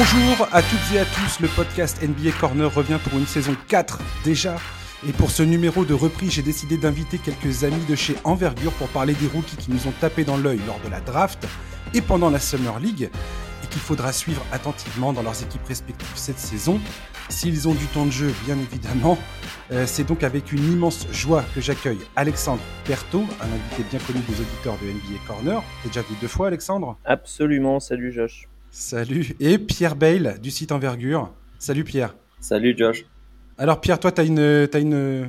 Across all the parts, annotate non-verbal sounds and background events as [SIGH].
Bonjour à toutes et à tous, le podcast NBA Corner revient pour une saison 4 déjà. Et pour ce numéro de reprise, j'ai décidé d'inviter quelques amis de chez Envergure pour parler des rookies qui nous ont tapé dans l'œil lors de la draft et pendant la Summer League et qu'il faudra suivre attentivement dans leurs équipes respectives cette saison. S'ils ont du temps de jeu, bien évidemment. Euh, c'est donc avec une immense joie que j'accueille Alexandre Berthaud, un invité bien connu des auditeurs de NBA Corner. T'es déjà venu deux fois, Alexandre? Absolument, salut Josh. Salut. Et Pierre Bale du site Envergure. Salut Pierre. Salut Josh. Alors Pierre, toi, tu as, une, as une,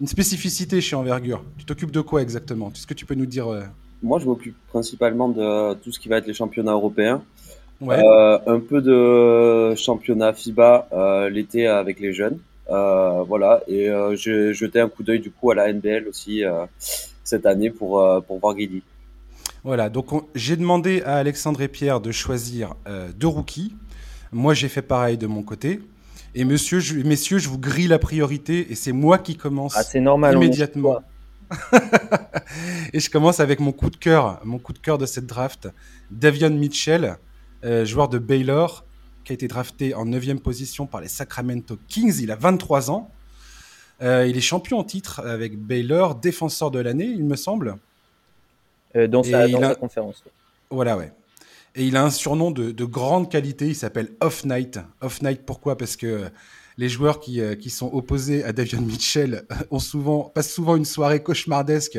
une, spécificité chez Envergure. Tu t'occupes de quoi exactement? Est-ce que tu peux nous dire euh... Moi, je m'occupe principalement de tout ce qui va être les championnats européens. Ouais. Euh, un peu de championnat FIBA euh, l'été avec les jeunes. Voilà. Et j'ai jeté un coup d'œil du coup à la NBL aussi cette année pour, pour voir Guidi. Voilà, donc j'ai demandé à Alexandre et Pierre de choisir euh, deux rookies. Moi, j'ai fait pareil de mon côté. Et monsieur, je, messieurs, je vous grille la priorité et c'est moi qui commence ah, normal, immédiatement. [LAUGHS] et je commence avec mon coup de cœur, mon coup de cœur de cette draft, Davion Mitchell, euh, joueur de Baylor, qui a été drafté en 9e position par les Sacramento Kings. Il a 23 ans. Euh, il est champion en titre avec Baylor, défenseur de l'année, il me semble. Euh, dans, sa, dans a... sa, conférence. Voilà, ouais. Et il a un surnom de, de grande qualité, il s'appelle Off Night. Off Night, pourquoi? Parce que les joueurs qui, euh, qui, sont opposés à Davion [LAUGHS] Mitchell ont souvent, passent souvent une soirée cauchemardesque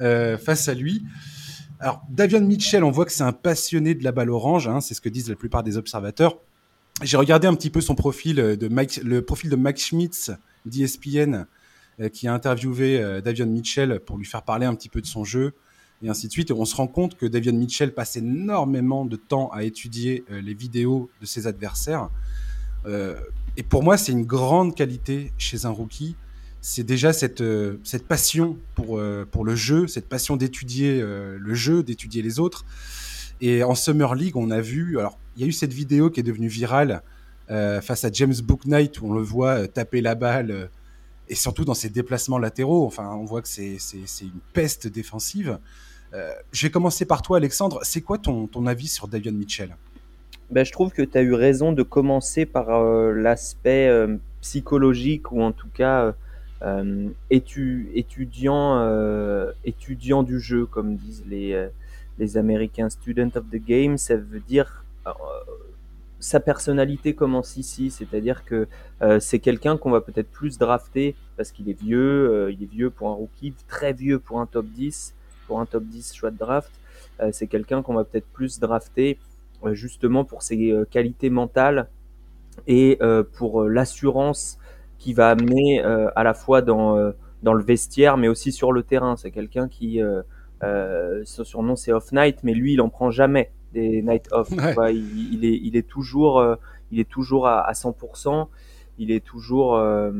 euh, face à lui. Alors, Davion Mitchell, on voit que c'est un passionné de la balle orange, hein, c'est ce que disent la plupart des observateurs. J'ai regardé un petit peu son profil, de Mike, le profil de Mike Schmitz d'ESPN, euh, qui a interviewé euh, Davion Mitchell pour lui faire parler un petit peu de son jeu et ainsi de suite. Et on se rend compte que Davion Mitchell passe énormément de temps à étudier euh, les vidéos de ses adversaires. Euh, et pour moi, c'est une grande qualité chez un rookie. C'est déjà cette, euh, cette passion pour, pour le jeu, cette passion d'étudier le jeu, d'étudier les autres. Et en Summer League, on a vu, alors il y a eu cette vidéo qui est devenue virale face à James Booknight où on le voit taper la balle et surtout dans ses déplacements latéraux. Enfin, on voit que c'est une peste défensive. Euh, je vais commencer par toi, Alexandre. C'est quoi ton, ton, avis sur Davion Mitchell? Ben, Je trouve que tu as eu raison de commencer par euh, l'aspect euh, psychologique ou en tout cas étu étudiant, étudiant du jeu, comme disent les, les Américains. Student of the game, ça veut dire sa personnalité commence ici, c'est-à-dire que euh, c'est quelqu'un qu'on va peut-être plus drafter parce qu'il est vieux, euh, il est vieux pour un rookie, très vieux pour un top 10, pour un top 10 choix de draft. Euh, c'est quelqu'un qu'on va peut-être plus drafter justement pour ses qualités mentales et pour l'assurance qu'il va amener à la fois dans, dans le vestiaire mais aussi sur le terrain. C'est quelqu'un qui, son surnom c'est Off Night, mais lui il en prend jamais des night off. Ouais. Il, il, est, il est toujours, euh, il est toujours à, à 100%. Il est toujours euh,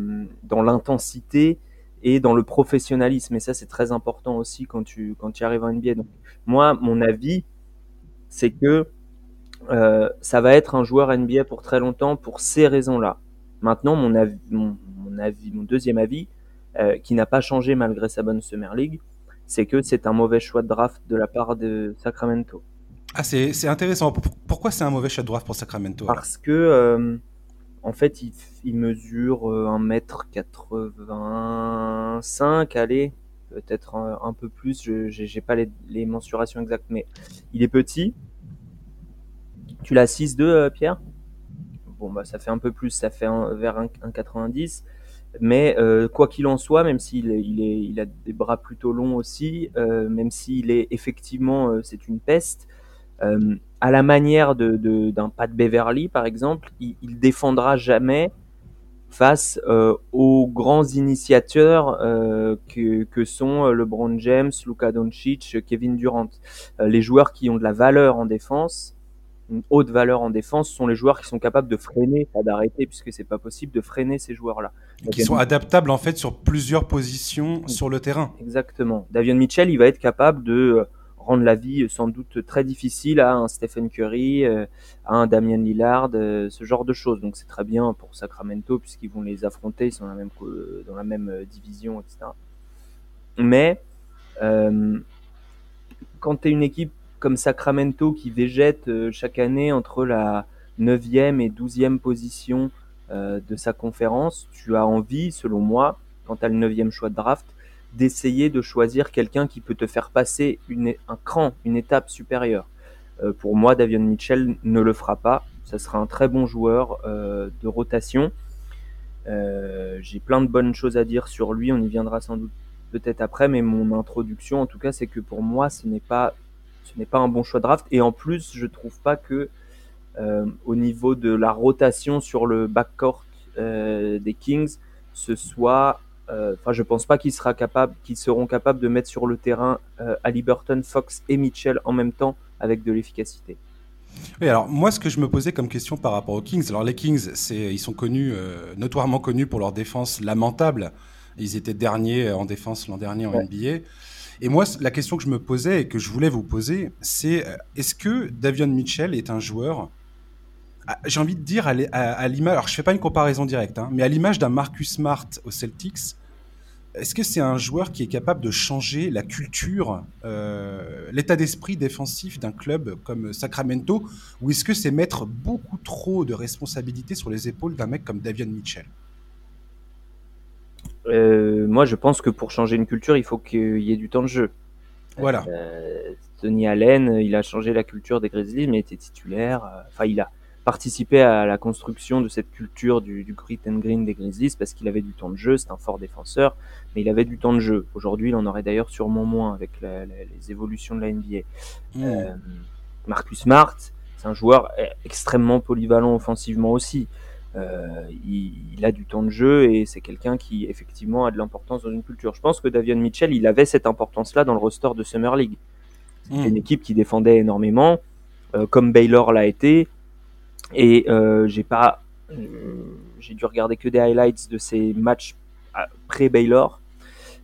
dans l'intensité et dans le professionnalisme. Et ça, c'est très important aussi quand tu, quand tu arrives en NBA. Donc, moi, mon avis, c'est que euh, ça va être un joueur NBA pour très longtemps pour ces raisons-là. Maintenant, mon avis, mon, mon, avis, mon deuxième avis, euh, qui n'a pas changé malgré sa bonne Summer League, c'est que c'est un mauvais choix de draft de la part de Sacramento. Ah, c'est intéressant. Pourquoi c'est un mauvais de draft pour Sacramento Parce que, euh, en fait, il, il mesure 1m85, allez, peut-être un, peu plus. Je n'ai pas les, les, mensurations exactes, mais il est petit. Tu l'as 6'2, euh, Pierre? Bon, bah, ça fait un peu plus, ça fait un, vers 1,90. Mais euh, quoi qu'il en soit, même s'il il il a des bras plutôt longs aussi, euh, même s'il est effectivement, euh, c'est une peste, euh, à la manière de, de, d'un Pat Beverly, par exemple, il, il défendra jamais face euh, aux grands initiateurs euh, que, que, sont LeBron James, Luka Doncic, Kevin Durant. Euh, les joueurs qui ont de la valeur en défense, une haute valeur en défense, sont les joueurs qui sont capables de freiner, pas d'arrêter, puisque c'est pas possible de freiner ces joueurs-là. Qui sont adaptables en fait sur plusieurs positions sur le terrain. Exactement. Davion Mitchell, il va être capable de rendre la vie sans doute très difficile à un Stephen Curry, euh, à un Damian Lillard, euh, ce genre de choses. Donc c'est très bien pour Sacramento puisqu'ils vont les affronter, ils sont dans la même, euh, division, etc. Mais euh, quand tu es une équipe comme Sacramento qui végète chaque année entre la, 9e et 12e position de sa conférence, tu as envie, selon moi, quand tu as le 9e choix de draft, d'essayer de choisir quelqu'un qui peut te faire passer un cran, une étape supérieure. pour moi, Davion Mitchell ne le fera pas. Ça sera un très bon joueur de rotation. J'ai plein de bonnes choses à dire sur lui. On y viendra sans doute peut-être après, mais mon introduction, en tout cas, c'est que pour moi, ce n'est pas, pas un bon choix de draft. Et en plus, je trouve pas que euh, au niveau de la rotation sur le backcourt euh, des Kings, ce soit, euh, enfin, je pense pas qu'ils sera capable, qu'ils seront capables de mettre sur le terrain Ali Burton, Fox et Mitchell en même temps avec de l'efficacité. Oui, alors moi, ce que je me posais comme question par rapport aux Kings, alors les Kings, ils sont connus, notoirement connus pour leur défense lamentable. Ils étaient derniers en défense l'an dernier en NBA. Et moi, la question que je me posais et que je voulais vous poser, c'est euh, est-ce que Davion Mitchell est un joueur j'ai envie de dire à, l'image, alors je fais pas une comparaison directe, hein, mais à l'image d'un Marcus Smart au Celtics, est-ce que c'est un joueur qui est capable de changer la culture, euh, l'état d'esprit défensif d'un club comme Sacramento, ou est-ce que c'est mettre beaucoup trop de responsabilités sur les épaules d'un mec comme Davion Mitchell? Euh, moi, je pense que pour changer une culture, il faut qu'il y ait du temps de jeu. Voilà. Euh, Tony Allen, il a changé la culture des Grizzlies, mais il était titulaire. Enfin, il a participé à la construction de cette culture du, du grit and green des Grizzlies parce qu'il avait du temps de jeu. C'est un fort défenseur, mais il avait du temps de jeu. Aujourd'hui, il en aurait d'ailleurs sûrement moins avec les évolutions de la NBA. Mmh. Euh, Marcus Smart, c'est un joueur extrêmement polyvalent offensivement aussi. Euh, il, a du temps de jeu et c'est quelqu'un qui effectivement a de l'importance dans une culture. Je pense que Davion Mitchell, il avait cette importance-là dans le roster de Summer League. C'était hmm. une équipe qui défendait énormément, euh, comme Baylor l'a été. Et euh, j'ai pas, j'ai dû regarder que des highlights de ces matchs pré Baylor.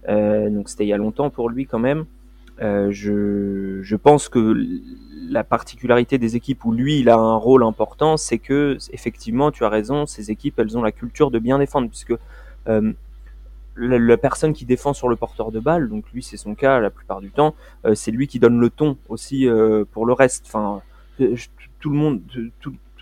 donc c'était il y a longtemps pour lui quand même. je, je pense que la particularité des équipes où lui il a un rôle important, c'est que effectivement, tu as raison, ces équipes elles ont la culture de bien défendre, puisque euh, la, personne qui défend sur le porteur de balle, donc lui c'est son cas la plupart du temps, euh, c'est lui qui donne le ton aussi euh, pour le reste. Enfin, tout le monde,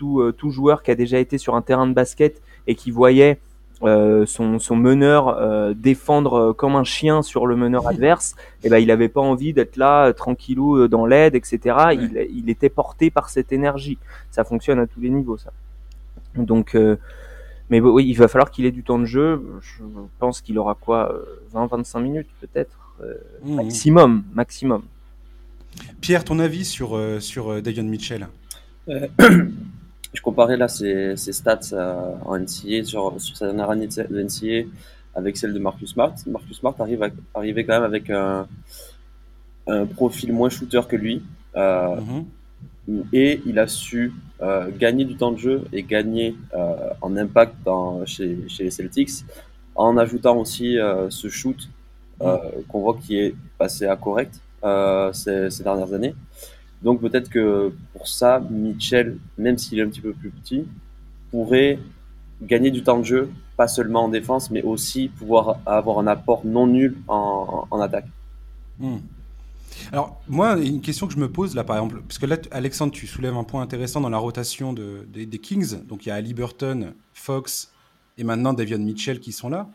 tout, tout joueur qui a déjà été sur un terrain de basket et qui voyait euh, son, son, meneur euh, défendre euh, comme un chien sur le meneur [LAUGHS] adverse, et eh ben il avait pas envie d'être là tranquillou dans l'aide, etc. Il, il, était porté par cette énergie. Ça fonctionne à tous les niveaux, ça. Donc, mais oui, il va falloir qu'il ait du temps de jeu. Je pense qu'il aura quoi, 20-25 minutes peut-être, mmh. maximum, maximum. Pierre, ton avis sur sur Davion Mitchell? [CLEARS THROAT] je comparais là ses, stats euh, en NCA sur, sur sa dernière année de NCA avec celle de Marcus Smart. Marcus Smart arrive à, arrivait quand même avec un, un profil moins shooter que lui. Euh, mm-hmm. Et il a su euh, gagner du temps de jeu et gagner en impact dans, chez, chez, les Celtics en ajoutant aussi ce shoot mm. qu'on voit qui est passé à correct ces, ces dernières années. Donc peut-être que pour ça, Mitchell, même s'il est un petit peu plus petit, pourrait gagner du temps de jeu, pas seulement en défense, mais aussi pouvoir avoir un apport non nul en, attaque. Hmm. Alors, moi, une question que je me pose là, par exemple, parce que là, Alexandre, tu soulèves un point intéressant dans la rotation de, des, Kings. Donc, il y a Ali Burton, Fox et maintenant Davion Mitchell qui sont là.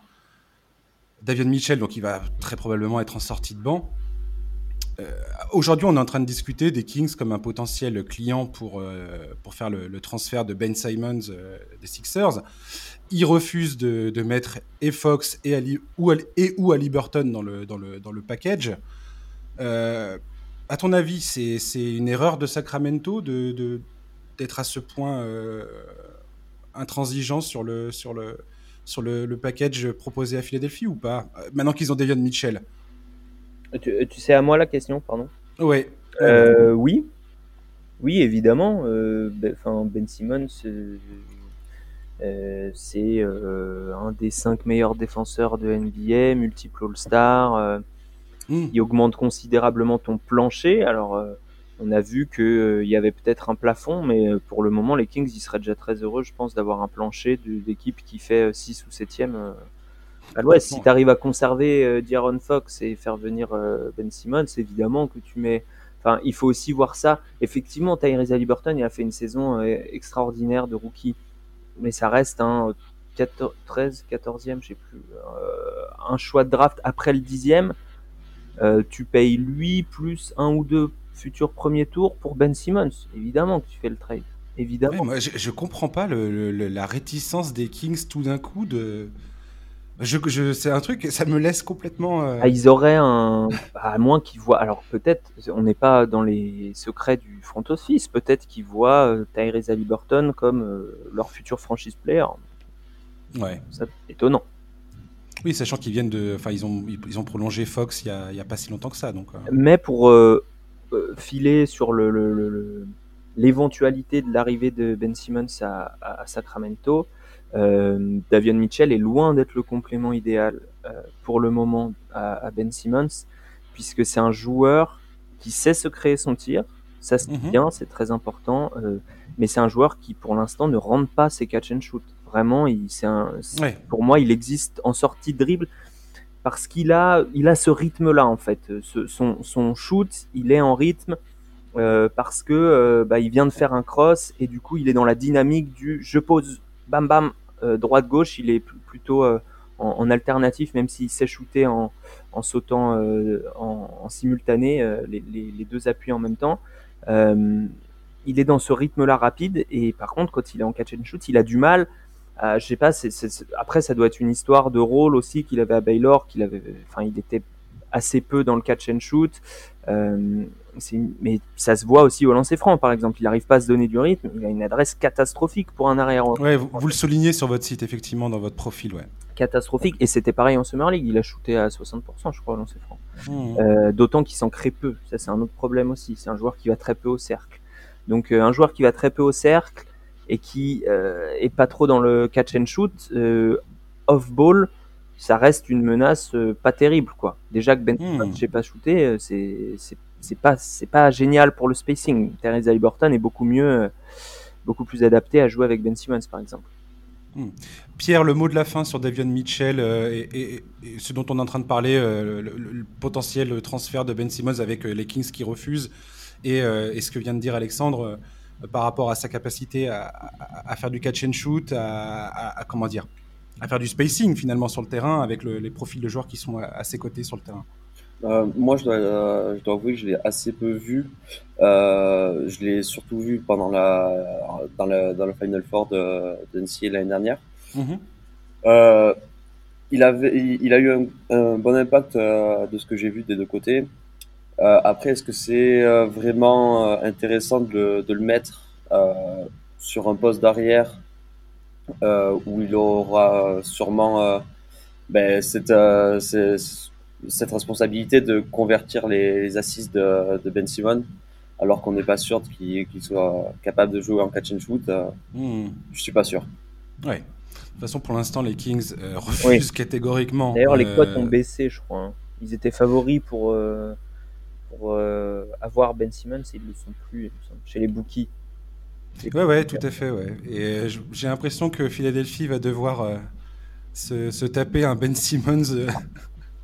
Davion Mitchell, donc, il va très probablement être en sortie de banc. Euh, aujourd'hui, on est en train de discuter des Kings comme un potentiel client pour, euh, pour faire le, transfert de Ben Simons euh, des Sixers. Ils refusent de, de, mettre et Fox et, Ali, ou, et ou Ali Burton dans le, dans le, dans le package. à ton avis, c'est une erreur de Sacramento d'être de, d'être à ce point intransigeant sur le, sur le, sur le, package proposé à Philadelphie ou pas? Maintenant qu'ils ont Davion Mitchell. Tu, sais à moi la question, pardon? Oui. Euh, oui. Oui, évidemment. Euh, ben, ben, Simmons, euh, c'est un des cinq meilleurs défenseurs de NBA, multiple All-Star. Hmm. Il augmente considérablement ton plancher. Alors, on a vu qu'il y avait peut-être un plafond, mais pour le moment, les Kings, ils seraient déjà très heureux, je pense, d'avoir un plancher d'équipe qui fait 6 ou 7e à l'ouest, si tu arrives à conserver euh, Fox et faire venir euh, Ben Simmons, évidemment que tu mets. Enfin, il faut aussi voir ça. Effectivement, Tyrese Halliburton, il a fait une saison extraordinaire de rookie, mais ça reste un 13, 14e, je sais plus, un choix de draft après le 10e. tu payes lui plus un ou deux futurs premiers tours pour Ben Simmons. Évidemment que tu fais le trade évidemment. moi, je, je, comprends pas le, la réticence des Kings tout d'un coup de. Je, je c'est un truc, ça me laisse complètement. Euh, ah, ils auraient un. À moins qu'ils voient. Alors peut-être, on n'est pas dans les secrets du front office, peut-être qu'ils voient euh, Tyrese Halliburton comme euh, leur futur franchise player. Ouais. C'est étonnant. Oui, sachant qu'ils viennent de. Enfin, ils ont, ils ont prolongé Fox il n'y a, a, pas si longtemps que ça. Donc, Mais pour filer sur le, le, le l'éventualité de l'arrivée de Ben Simmons à, Sacramento, euh, Davion Mitchell est loin d'être le complément idéal euh, pour le moment à, Ben Simmons, puisque c'est un joueur qui sait se créer son tir. Ça c'est mhm. bien, c'est très important, euh, mais c'est un joueur qui pour l'instant ne rentre pas ses catch and shoot. Vraiment, il, un, pour moi, il existe en sortie de dribble parce qu'il a, il a ce rythme-là en fait. son, son shoot, il est en rythme euh, parce que euh, bah, il vient de faire un cross et du coup il est dans la dynamique du je pose bam bam euh, droite gauche il est plutôt en, alternatif même s'il sait shooter en, en sautant en, simultané les, deux appuis en même temps. Il est dans ce rythme là rapide et par contre quand il est en catch and shoot il a du mal je pas après ça doit être une histoire de rôle aussi qu'il avait à Baylor qu'il avait enfin il était assez peu dans le catch and shoot mais ça se voit aussi au lancer franc, par exemple. Il n'arrive pas à se donner du rythme. Il a une adresse catastrophique pour un arrière. Ouais, vous, le soulignez sur votre site, effectivement, dans votre profil. Ouais. Catastrophique. Et c'était pareil en Summer League. Il a shooté à 60%, je crois, au lancer franc. Mmh. Euh, d'autant qu'il s'en crée peu. Ça, c'est un autre problème aussi. C'est un joueur qui va très peu au cercle. Donc, euh, un joueur qui va très peu au cercle et qui euh, est pas trop dans le catch and shoot, off-ball, ça reste une menace pas terrible, quoi. Déjà que Ben mmh. j'ai pas shooté, c'est c'est pas c'est pas génial pour le spacing. Teresa Liberton est beaucoup mieux, beaucoup plus adapté à jouer avec Ben Simmons par exemple. Hmm. Pierre, le mot de la fin sur Davion Mitchell euh, et, ce dont on est en train de parler, euh, le, potentiel transfert de Ben Simmons avec euh, les Kings qui refusent et, ce que vient de dire Alexandre par rapport à sa capacité à, faire du catch and shoot, à, comment dire, à faire du spacing finalement sur le terrain avec les profils de joueurs qui sont à ses côtés sur le terrain. Euh, moi, je dois, euh, je dois avouer que je l'ai assez peu vu. Euh, je l'ai surtout vu pendant la, dans, le, dans le Final Four de, de l'année dernière. Mhm. Euh, il, avait, il, a eu un, bon impact de ce que j'ai vu des deux côtés. après, est-ce que c'est vraiment intéressant de, de, le mettre sur un poste d'arrière où il aura sûrement ben, cette, cette cette responsabilité de convertir les, les assises de, de, Ben Simon, alors qu'on n'est pas sûr qu'il soit capable de jouer en catch and shoot. Euh, hmm. Je suis pas sûr. Ouais. De toute façon, pour l'instant, les Kings euh, refusent catégoriquement. D'ailleurs, les cotes euh, ont baissé, je crois. Hein. Ils étaient favoris pour, euh, pour avoir Ben Simmons et ils le sont plus chez les bookies. Ouais, ouais, tout à fait, ouais. Et j'ai l'impression que Philadelphie va devoir se, se, taper un Ben Simmons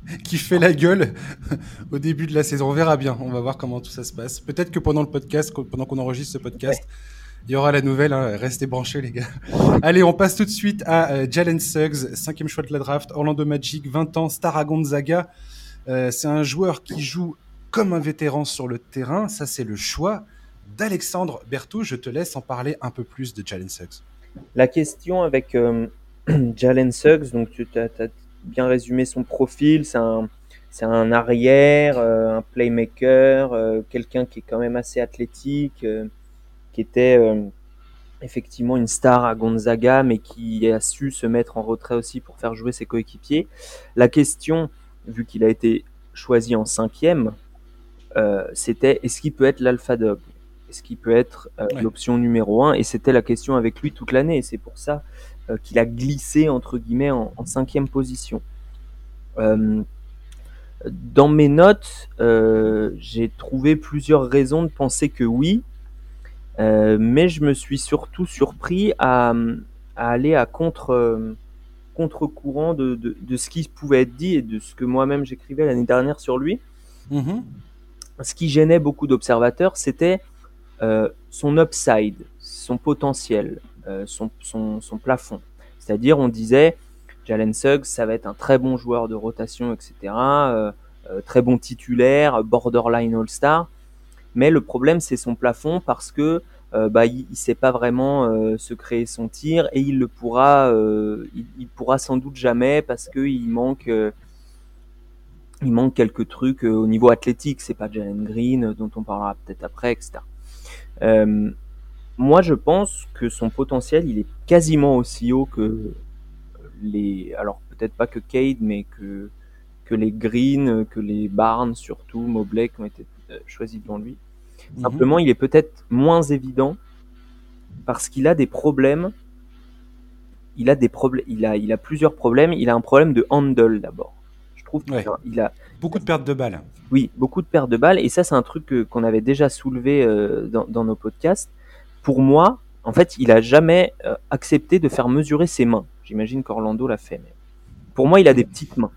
[LAUGHS] qui fait la gueule [LAUGHS] au début de la saison. On verra bien. On va voir comment tout ça se passe. Peut-être que pendant le podcast, pendant qu'on enregistre ce podcast, il y aura la nouvelle. Hein. Restez branchés, les gars. [LAUGHS] Allez, on passe tout de suite à euh, Jalen Suggs, cinquième choix de la draft, Orlando Magic, 20 ans, star à Gonzaga. Euh, c'est un joueur qui joue comme un vétéran sur le terrain. Ça, c'est le choix d'Alexandre Berthaud. Je te laisse en parler un peu plus de Jalen Suggs. La question avec euh, [CLEARS THROAT] Jalen Suggs, donc tu as, bien résumé son profil. C'est un, un arrière, euh, un playmaker, euh, quelqu'un qui est quand même assez athlétique, qui était effectivement une star à Gonzaga, mais qui a su se mettre en retrait aussi pour faire jouer ses coéquipiers. La question, vu qu'il a été choisi en cinquième, c'était est-ce qu'il peut être l'alpha dog? Est-ce qu'il peut être l'option numéro un Et c'était la question avec lui toute l'année. Et c'est pour ça euh, qu'il a glissé entre guillemets en, cinquième position. Euh, dans mes notes, euh, j'ai trouvé plusieurs raisons de penser que oui, mais je me suis surtout surpris à, aller à contre contre-courant de, ce qui pouvait être dit et de ce que moi-même j'écrivais l'année dernière sur lui. Mm-hmm. ce qui gênait beaucoup d'observateurs, c'était euh, son upside, son potentiel, euh, son, son, son, plafond. C'est-à-dire, on disait, Jalen Suggs, ça va être un très bon joueur de rotation, etc., euh, très bon titulaire, borderline All-Star. Mais le problème, c'est son plafond parce que bah, il, ne sait pas vraiment se créer son tir et il le pourra, il, pourra sans doute jamais parce que il manque, il manque quelques trucs au niveau athlétique. C'est pas Jalen Green dont on parlera peut-être après, etc. moi, je pense que son potentiel, il est quasiment aussi haut que les, alors peut-être pas que Cade, mais que que les Green, que les Barnes surtout, Mobley qui ont été choisis devant lui. Simplement, il est peut-être moins évident parce qu'il a des problèmes. Il a des problèmes. Il a, il a plusieurs problèmes. Il a un problème de handle d'abord. Trouve qu'il il a beaucoup de pertes de balles. Oui, beaucoup de pertes de balles. Et ça, c'est un truc qu'on avait déjà soulevé euh, dans, dans, nos podcasts. Pour moi, en fait, il a jamais euh, accepté de faire mesurer ses mains. J'imagine qu'Orlando l'a fait. Mais pour moi, il a des petites mains.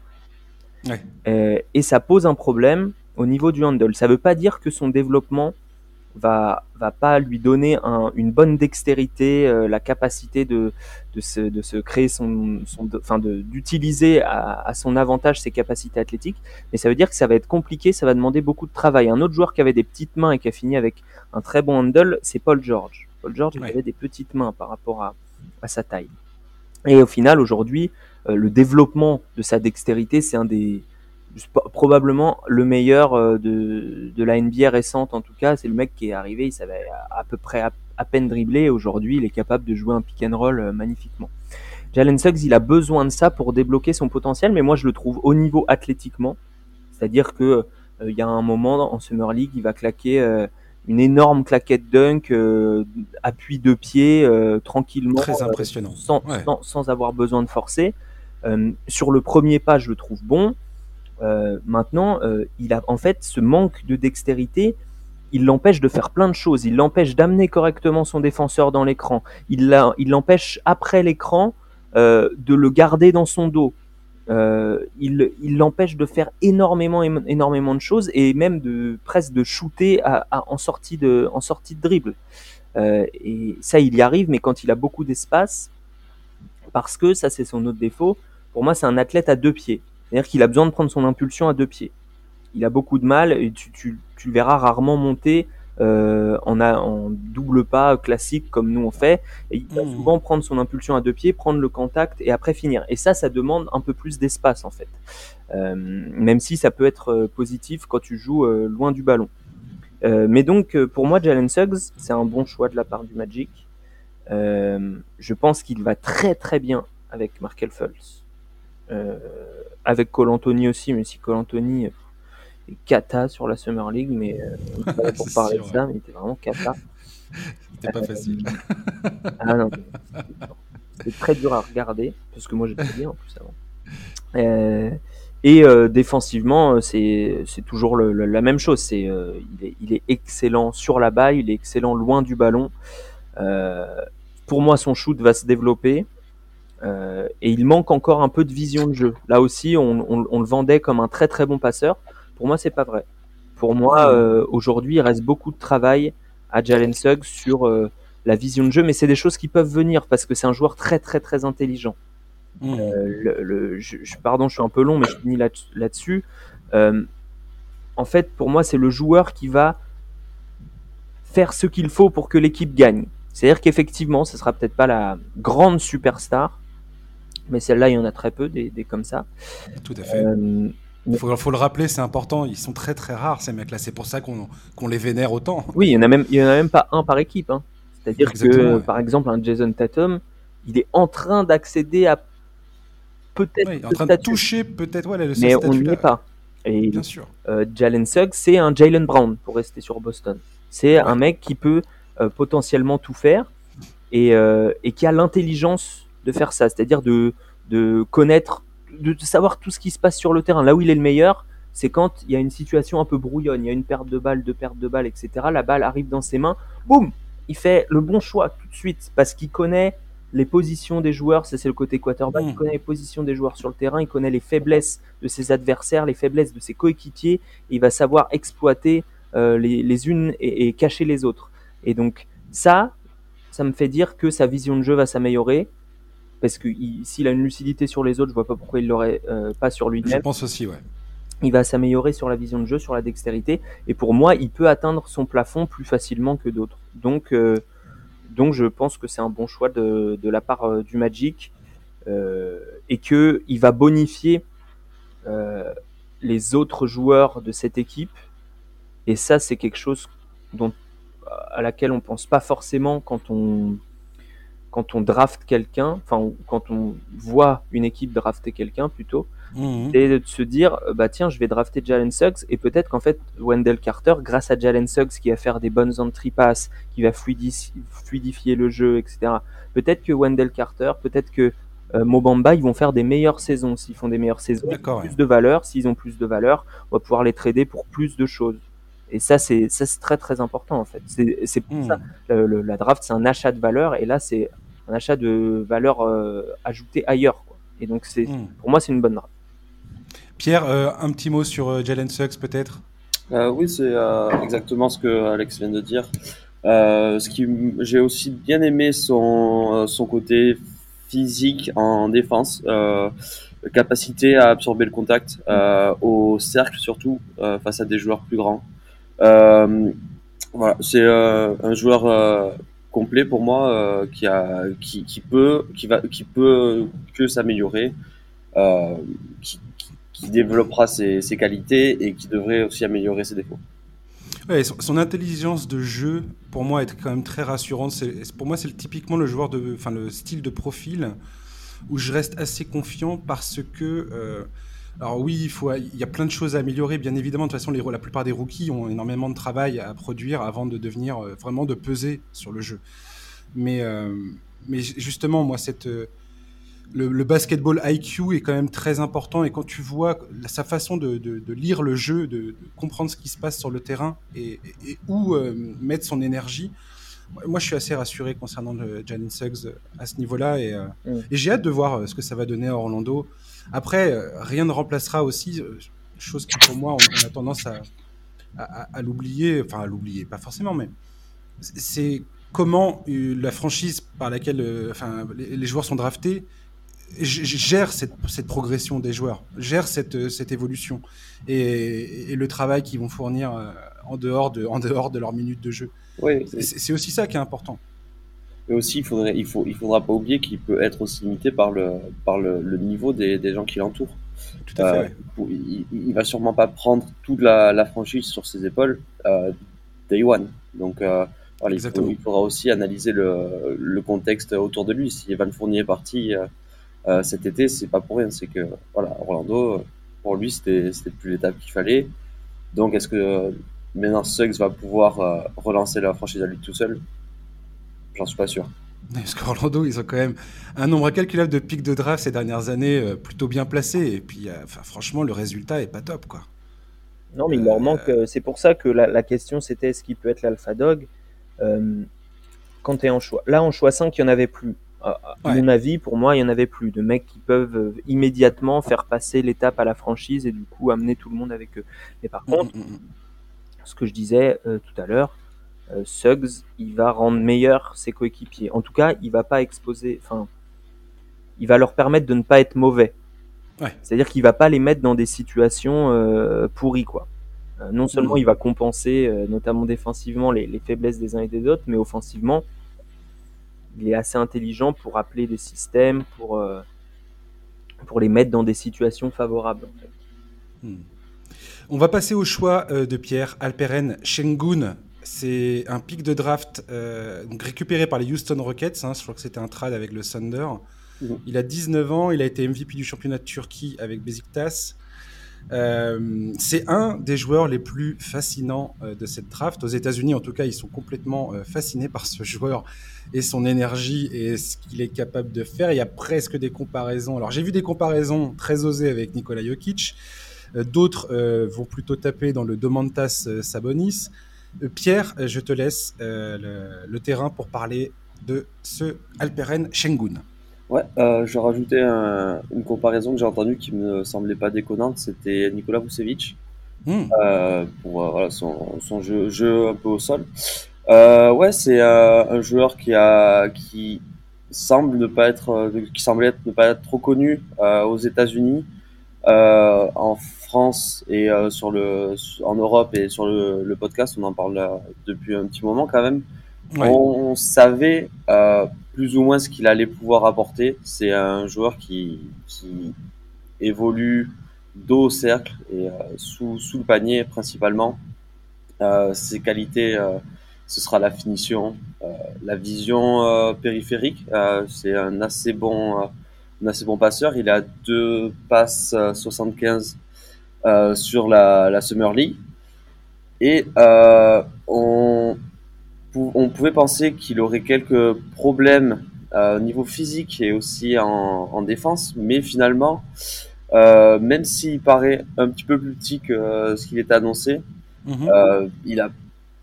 Ouais. Euh, et ça pose un problème au niveau du handle. Ça ne veut pas dire que son développement va va pas lui donner un, une bonne dextérité, euh, la capacité de de se, de se créer son, son enfin d'utiliser à, à, son avantage ses capacités athlétiques. Mais ça veut dire que ça va être compliqué, ça va demander beaucoup de travail. Un autre joueur qui avait des petites mains et qui a fini avec un très bon handle, c'est Paul George. Paul George ouais. il avait des petites mains par rapport à, à sa taille. Et au final, aujourd'hui, euh, le développement de sa dextérité, c'est un des probablement le meilleur euh, de, de la NBA récente en tout cas. C'est le mec qui est arrivé, il savait à, peu près à, à peine dribbler. Aujourd'hui, il est capable de jouer un pick and roll euh, magnifiquement. Jalen Suggs, il a besoin de ça pour débloquer son potentiel, mais moi je le trouve au niveau athlétiquement. C'est-à-dire que euh, il y a un moment en Summer League, il va claquer euh, une énorme claquette dunk, euh, appui de pied, tranquillement, très impressionnant, sans, ouais. sans, sans, avoir besoin de forcer. sur le premier pas, je le trouve bon. Euh, maintenant, euh, il a en fait ce manque de dextérité, il l'empêche de faire plein de choses. Il l'empêche d'amener correctement son défenseur dans l'écran. Il l'empêche après l'écran euh, de le garder dans son dos. Il l'empêche de faire énormément, énormément de choses et même de presque de shooter en sortie de, en sortie de dribble. Et ça, il y arrive, mais quand il a beaucoup d'espace, parce que ça, c'est son autre défaut. Pour moi, c'est un athlète à deux pieds. C'est-à-dire qu'il a besoin de prendre son impulsion à deux pieds. Il a beaucoup de mal et tu, tu, tu le verras rarement monter euh, en, a, en double pas classique comme nous on fait. Et il va mmh. souvent prendre son impulsion à deux pieds, prendre le contact et après finir. Et ça, ça demande un peu plus d'espace en fait. Euh, même si ça peut être positif quand tu joues euh, loin du ballon. Euh, mais donc pour moi, Jalen Suggs, c'est un bon choix de la part du Magic. Euh, je pense qu'il va très très bien avec Markel Fultz. Euh, avec Cole Anthony aussi, mais si Cole Anthony est cata sur la Summer League, mais euh, pas [LAUGHS] pour parler sûr, de ça, mais il était vraiment cata. C'était pas facile. ah non, c'est très dur à regarder, parce que moi j'étais bien en plus avant. Euh, et euh, défensivement, c'est toujours le, le, la même chose. C'est euh, il, est, il est excellent sur la balle, il est excellent loin du ballon. Euh, pour moi, son shoot va se développer. Euh, et il manque encore un peu de vision de jeu. Là aussi, on, on, on le vendait comme un très très bon passeur. Pour moi, c'est pas vrai. Pour moi, euh, aujourd'hui, il reste beaucoup de travail à Jalen Suggs sur euh, la vision de jeu, mais c'est des choses qui peuvent venir parce que c'est un joueur très très très intelligent. Mmh. Le, le, je, je, pardon, je suis un peu long, mais je finis là-dessus. Là en fait, pour moi, c'est le joueur qui va faire ce qu'il faut pour que l'équipe gagne. C'est-à-dire qu'effectivement, ce sera peut-être pas la grande superstar, mais celle-là, il y en a très peu, des, des comme ça. Tout à fait. Euh, il faut, faut, le rappeler, c'est important. Ils sont très très rares ces mecs-là. C'est pour ça qu'on qu les vénère autant. Oui, il y en a même, il y en a même pas un par équipe. Hein. C'est-à-dire que, ouais. par exemple, un Jason Tatum, il est en train d'accéder à peut-être. Oui, en train de toucher peut-être ouais, mais on n'y est pas. Et Bien sûr. Euh, Jalen Suggs, c'est un Jalen Brown pour rester sur Boston. C'est ouais. un mec qui peut euh, potentiellement tout faire et, euh, et qui a l'intelligence de faire ça, c'est-à-dire de, de connaître, de, de, savoir tout ce qui se passe sur le terrain. Là où il est le meilleur, c'est quand il y a une situation un peu brouillonne, il y a une perte de balle, deux pertes de balle, etc. La balle arrive dans ses mains, boum, il fait le bon choix tout de suite parce qu'il connaît les positions des joueurs, c'est le côté quarterback, il hmm. connaît les positions des joueurs sur le terrain, il connaît les faiblesses de ses adversaires, les faiblesses de ses coéquipiers, il va savoir exploiter euh, les, unes et, cacher les autres. Et donc ça, ça me fait dire que sa vision de jeu va s'améliorer, parce que s'il a une lucidité sur les autres, je vois pas pourquoi il l'aurait euh, pas sur lui-même. Je pense aussi, ouais. Il va s'améliorer sur la vision de jeu, sur la dextérité, et pour moi, il peut atteindre son plafond plus facilement que d'autres. Donc euh, donc je pense que c'est un bon choix de, la part euh, du Magic et que il va bonifier les autres joueurs de cette équipe. Et ça, c'est quelque chose dont, à laquelle on pense pas forcément quand on quand on draft quelqu'un, enfin quand on voit une équipe drafter quelqu'un plutôt, mmh. c'est de se dire bah tiens je vais drafter Jalen Suggs et peut-être qu'en fait Wendell Carter grâce à Jalen Suggs qui va faire des bonnes entry passes, qui va fluidifier le jeu, etc. Peut-être que Wendell Carter, peut-être que euh, Mobamba, ils vont faire des meilleures saisons. S'ils font des meilleures saisons, plus de valeur. S'ils ont plus de valeur, on va pouvoir les trader pour plus de choses. Et ça, c'est ça c'est très très important en fait. C'est pour mmh. ça la draft, c'est un achat de valeur. Et là, c'est un achat de valeur euh, ajoutée ailleurs. Quoi. Et donc, c'est, hmm. pour moi, c'est une bonne draft. Pierre, euh, un petit mot sur euh, Jalen Suggs peut-être? Oui, c'est exactement ce que Alex vient de dire. ce qui, j'ai aussi bien aimé son, son côté physique en défense, capacité à absorber le contact au cercle surtout face à des joueurs plus grands. voilà, c'est un joueur complet pour moi euh, qui a qui, qui, peut qui va qui peut que s'améliorer euh, qui, développera ses, qualités et qui devrait aussi améliorer ses défauts. Son, intelligence de jeu pour moi est quand même très rassurante. Pour moi c'est typiquement le joueur de enfin le style de profil où je reste assez confiant parce que euh, alors oui, il, faut, il y a plein de choses à améliorer, bien évidemment. De toute façon, les, la plupart des rookies ont énormément de travail à produire avant de devenir euh, vraiment de peser sur le jeu. Mais, euh, mais justement, moi, cette, euh, le, basketball IQ est quand même très important. Et quand tu vois sa façon de, de, lire le jeu, de, comprendre ce qui se passe sur le terrain et, où mettre son énergie, moi, je suis assez rassuré concernant le Janine Suggs à ce niveau-là. Et, mm. et j'ai hâte de voir ce que ça va donner à Orlando. Après, euh, rien ne remplacera aussi, euh, chose qui pour moi, on, a tendance à, à, l'oublier, enfin à l'oublier, pas forcément, mais c'est comment euh, la franchise par laquelle enfin, les, joueurs sont draftés gère cette, cette, progression des joueurs, gère cette, cette évolution et, et, le travail qu'ils vont fournir en dehors de, en dehors de leur minute de jeu. Oui, c'est aussi ça qui est important. Mais aussi, il faudrait, il faut, il faudra pas oublier qu'il peut être aussi limité par le, par le, le niveau des, des gens qui l'entourent. Tout à fait. Euh, il, il, va sûrement pas prendre toute la, la franchise sur ses épaules euh, day one. Donc, euh, voilà, il, faudra aussi analyser le, le, contexte autour de lui. Si Evan Fournier est parti euh, cet été, c'est pas pour rien. C'est que voilà, Orlando, pour lui, c'était plus l'étape qu'il fallait. Donc, est-ce que maintenant Suggs va pouvoir relancer la franchise à lui tout seul? J'en suis pas sûr. Parce qu'Orlando, ils ont quand même un nombre incalculable de pics de draft ces dernières années euh, plutôt bien placés. Et puis, euh, franchement, le résultat est pas top, quoi. Non, mais il leur manque. Euh, c'est pour ça que la, question, c'était est-ce qu'il peut être l'alpha dog? Quand tu es en choix. Là, en choix 5, il n'y en avait plus. À, mon avis, pour moi, il n'y en avait plus de mecs qui peuvent immédiatement faire passer l'étape à la franchise et du coup amener tout le monde avec eux. Mais par mm, contre, mm, mm. ce que je disais tout à l'heure, Suggs, il va rendre meilleur ses coéquipiers. En tout cas, il va pas exposer, enfin, il va leur permettre de ne pas être mauvais. C'est-à-dire qu'il va pas les mettre dans des situations euh, pourries, quoi. Euh, non seulement mmh. il va compenser, notamment défensivement, les, faiblesses des uns et des autres, mais offensivement, il est assez intelligent pour appeler des systèmes, pour, pour les mettre dans des situations favorables. Mmh. On va passer au choix de Pierre Alperen Shengun, c'est un pic de draft euh, récupéré par les Houston Rockets. Hein, je crois que c'était un trade avec le Thunder. Mhm. Il a 19 ans, il a été MVP du championnat de Turquie avec Besiktas. Euh, c'est un des joueurs les plus fascinants euh, de cette draft. Aux États-Unis, en tout cas, ils sont complètement fascinés par ce joueur et son énergie et ce qu'il est capable de faire. Il y a presque des comparaisons. Alors, j'ai vu des comparaisons très osées avec Nikola Jokic. D'autres vont plutôt taper dans le Domantas Sabonis. Euh, Pierre, euh, je te laisse euh, le, terrain pour parler de ce Alperen Schengen. Ouais, je rajoutais une comparaison que j'ai entendue qui me semblait pas déconnante, c'était Nicolas Vucevic. Hmm. Pour voilà, son, son jeu, jeu, un peu au sol. Ouais, c'est un joueur qui a qui semble ne pas être qui semble être ne pas être trop connu aux États-Unis, en France et sur le en Europe et sur le, le podcast, on en parle depuis un petit moment quand même. On savait euh, plus ou moins ce qu'il allait pouvoir apporter. C'est un joueur qui, qui évolue dos au cercle et euh, sous, sous le panier principalement. Euh, ses qualités, euh, ce sera la finition, euh, la vision périphérique. c'est un assez bon, un assez bon passeur. Il a deux passes 75 sur la, la Summer League. Et on, on pouvait penser qu'il aurait quelques problèmes euh, au niveau physique et aussi en, défense, mais finalement, euh, même s'il paraît un petit peu plus petit que euh, ce qu'il était annoncé, mhm. il n'a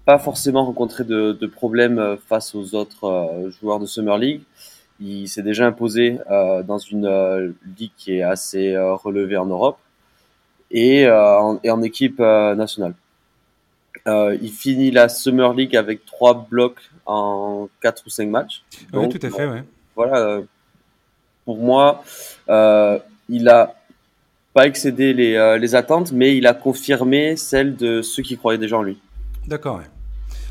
pas forcément rencontré de, problèmes face aux autres joueurs de Summer League. Il s'est déjà imposé dans une ligue qui est assez relevée en Europe et en équipe nationale. Euh, il finit la Summer League avec trois blocs en 4 ou 5 matchs. Oui, tout à fait, ouais. Voilà, euh, pour moi, euh, il a pas excédé les, euh, les, attentes, mais il a confirmé celles de ceux qui croyaient déjà en lui. D'accord, ouais.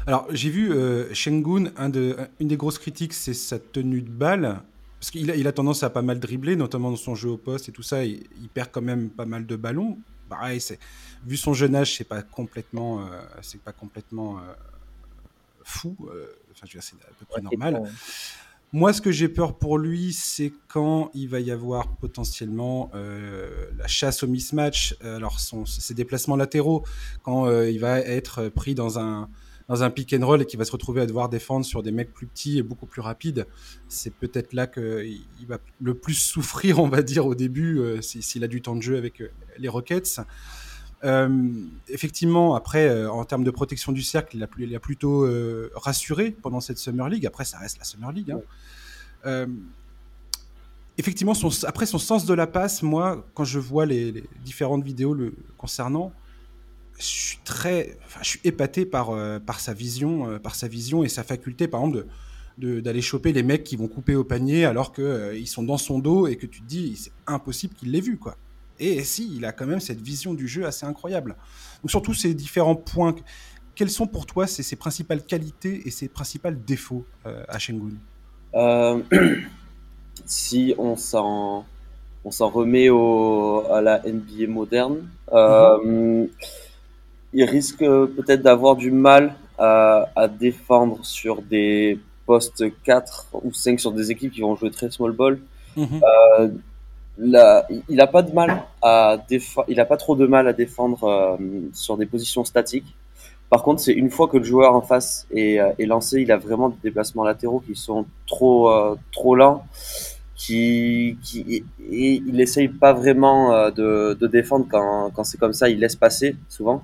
Alors, j'ai vu euh, Shengun, un de, une des grosses critiques, c'est sa tenue de balle. Parce qu'il a, il a tendance à pas mal dribbler, notamment dans son jeu au poste et tout ça. Il, il perd quand même pas mal de ballons. Pareil, c'est vu son jeune âge, c'est pas complètement, euh, c'est pas complètement euh, fou. Enfin, je veux dire, c'est à peu près normal. Moi, ce que j'ai peur pour lui, c'est quand il va y avoir potentiellement la chasse au mismatch, alors son, ses déplacements latéraux, quand il va être pris dans un, dans un pick and roll et qu'il va se retrouver à devoir défendre sur des mecs plus petits et beaucoup plus rapides, c'est peut-être là qu'il va le plus souffrir, on va dire, au début, s'il a du temps de jeu avec les Rockets. Euh, effectivement, après, euh, en termes de protection du cercle, il a, plutôt euh, rassuré pendant cette Summer League. Après, ça reste la Summer League. Hein. effectivement, après son sens de la passe, moi, quand je vois les, différentes vidéos concernant, je suis très, enfin, je suis épaté par par sa vision, par sa vision et sa faculté, par exemple, de d'aller choper les mecs qui vont couper au panier alors que ils sont dans son dos et que tu te dis c'est impossible qu'il l'ait vu quoi. Et si, il a quand même cette vision du jeu assez incroyable. Donc surtout ces différents points, quelles sont pour toi ses, principales qualités et ses principaux défauts euh, à Shengun? Euh, [CLEARS THROAT] Si on s'en on s'en remet au, à la NBA moderne, euh, mhm. Il risque peut-être d'avoir du mal à, à, défendre sur des postes 4 ou 5 sur des équipes qui vont jouer très small ball. Mhm il a pas de mal à il a pas trop de mal à défendre euh, sur des positions statiques. Par contre, c'est une fois que le joueur en face est, euh, est, lancé, il a vraiment des déplacements latéraux qui sont trop euh, trop lents, qui, qui et il essaye pas vraiment de, de défendre quand, quand c'est comme ça, il laisse passer souvent.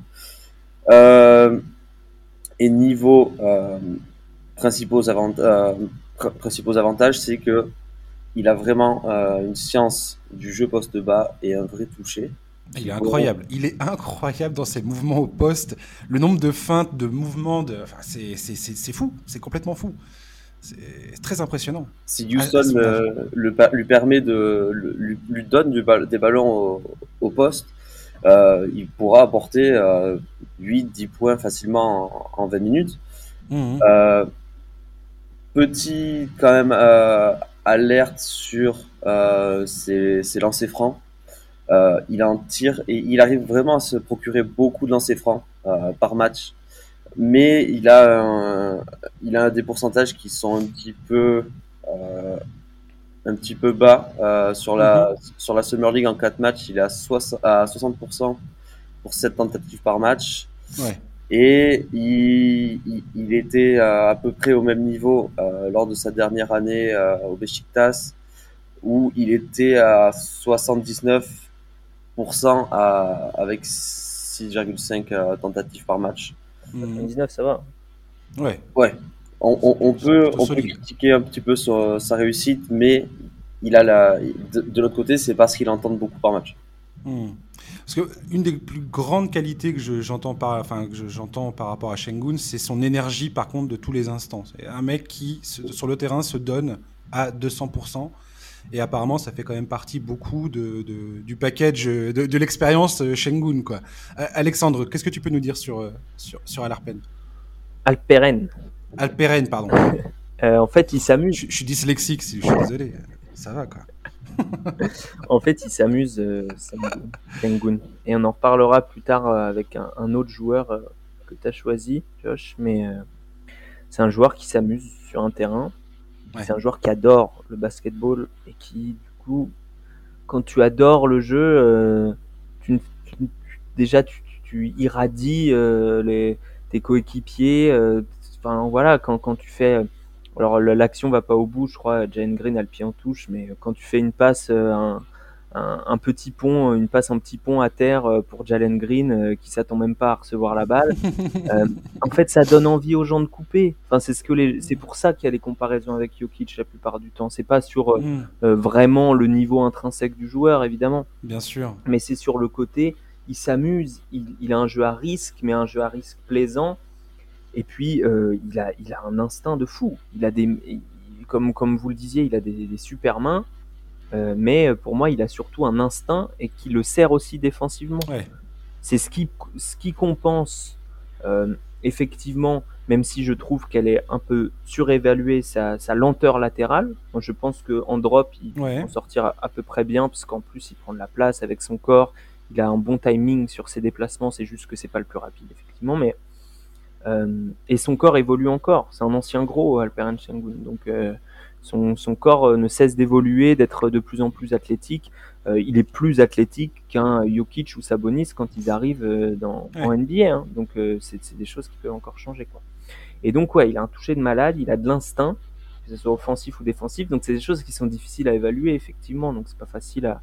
Et niveau principaux, avant, principaux avantages, c'est que il a vraiment euh, une science du jeu poste bas et un vrai toucher. Il est incroyable. Il est incroyable dans ses mouvements au poste. Le nombre de feintes, de mouvements, de... Enfin, c'est fou. C'est complètement fou. C'est très impressionnant. Si Houston euh, le, lui permet de lui, donne des ballons au, poste, euh, il pourra apporter 8-10 points facilement en, 20 minutes. Mmh. petit quand même alerte sur euh, ses, lancers francs. Euh, il en tire et il arrive vraiment à se procurer beaucoup de lancers francs euh, par match. Mais il a, un, il a des pourcentages qui sont un petit peu, un petit peu bas sur la, mhm. sur la Summer League en 4 matchs. Il est à, 60, à 60% pour 7 tentatives par match. Ouais. Et il, il, était à, peu près au même niveau euh, lors de sa dernière année euh, au Besiktas, où il était à 79% à, avec 6,5 euh, tentatives par match. 79, ça va. Ouais. Ouais. On, peut, on peut critiquer un petit peu sa réussite, mais il a la, de, l'autre côté, c'est parce qu'il entend beaucoup par match. Hmm. Parce que une des plus grandes qualités que j'entends par, enfin, que j'entends par rapport à Shengun, c'est son énergie par contre de tous les instants. C'est un mec qui sur le terrain se donne à 200%. Et apparemment, ça fait quand même partie beaucoup de, du package de, de l'expérience Shengun. Quoi. Alexandre, qu'est-ce que tu peux nous dire sur, sur, sur Alarpen Alperen. Alperen, pardon. [LAUGHS] Euh, en fait, il s'amuse. Je, suis dyslexique, je suis désolé. Ça va, quoi. [LAUGHS] en fait, il s'amuse, euh, Shengun. Et on en reparlera plus tard euh, avec un, autre joueur que tu as choisi, Josh. Mais c'est un joueur qui s'amuse sur un terrain. C'est un joueur qui adore le basketball et qui, du coup, quand tu adores le jeu, tu, déjà tu, tu irradies les tes coéquipiers. Euh, enfin voilà, quand, quand tu fais alors l'action va pas au bout, je crois. Jane Green a le pied en touche, mais quand tu fais une passe, euh, un, un, petit pont, une passe en petit pont à terre euh, pour Jalen Green qui s'attend même pas à recevoir la balle, [LAUGHS] en fait ça donne envie aux gens de couper. Enfin c'est ce que les, c'est pour ça qu'il y a des comparaisons avec Jokic la plupart du temps. C'est pas sur mm. vraiment le niveau intrinsèque du joueur évidemment. Bien sûr. Mais c'est sur le côté il s'amuse, il, a un jeu à risque, mais un jeu à risque plaisant. Et puis, euh, il, a, il a un instinct de fou. Il a des, comme, comme vous le disiez, il a des, super mains. Euh, mais pour moi, il a surtout un instinct et qui le sert aussi défensivement. C'est ce qui, ce qui compense euh, effectivement, même si je trouve qu'elle est un peu surévaluée, sa, lenteur latérale. Moi, je pense qu'en drop, il ouais. en sortir à, peu près bien, parce qu'en plus, il prend de la place avec son corps il a un bon timing sur ses déplacements, c'est juste que c'est pas le plus rapide, effectivement. Mais, euh, et son corps évolue encore. C'est un ancien gros, Alperen Shengun. Donc euh, son, son, corps euh, ne cesse d'évoluer, d'être de plus en plus athlétique. il est plus athlétique qu'un Jokic ou Sabonis quand ils arrivent dans, en NBA. Hein. Donc c'est des choses qui peuvent encore changer. Quoi. Et donc ouais, il a un toucher de malade, il a de l'instinct que ce soit offensif ou défensif. Donc c'est des choses qui sont difficiles à évaluer effectivement. Donc c'est pas facile à,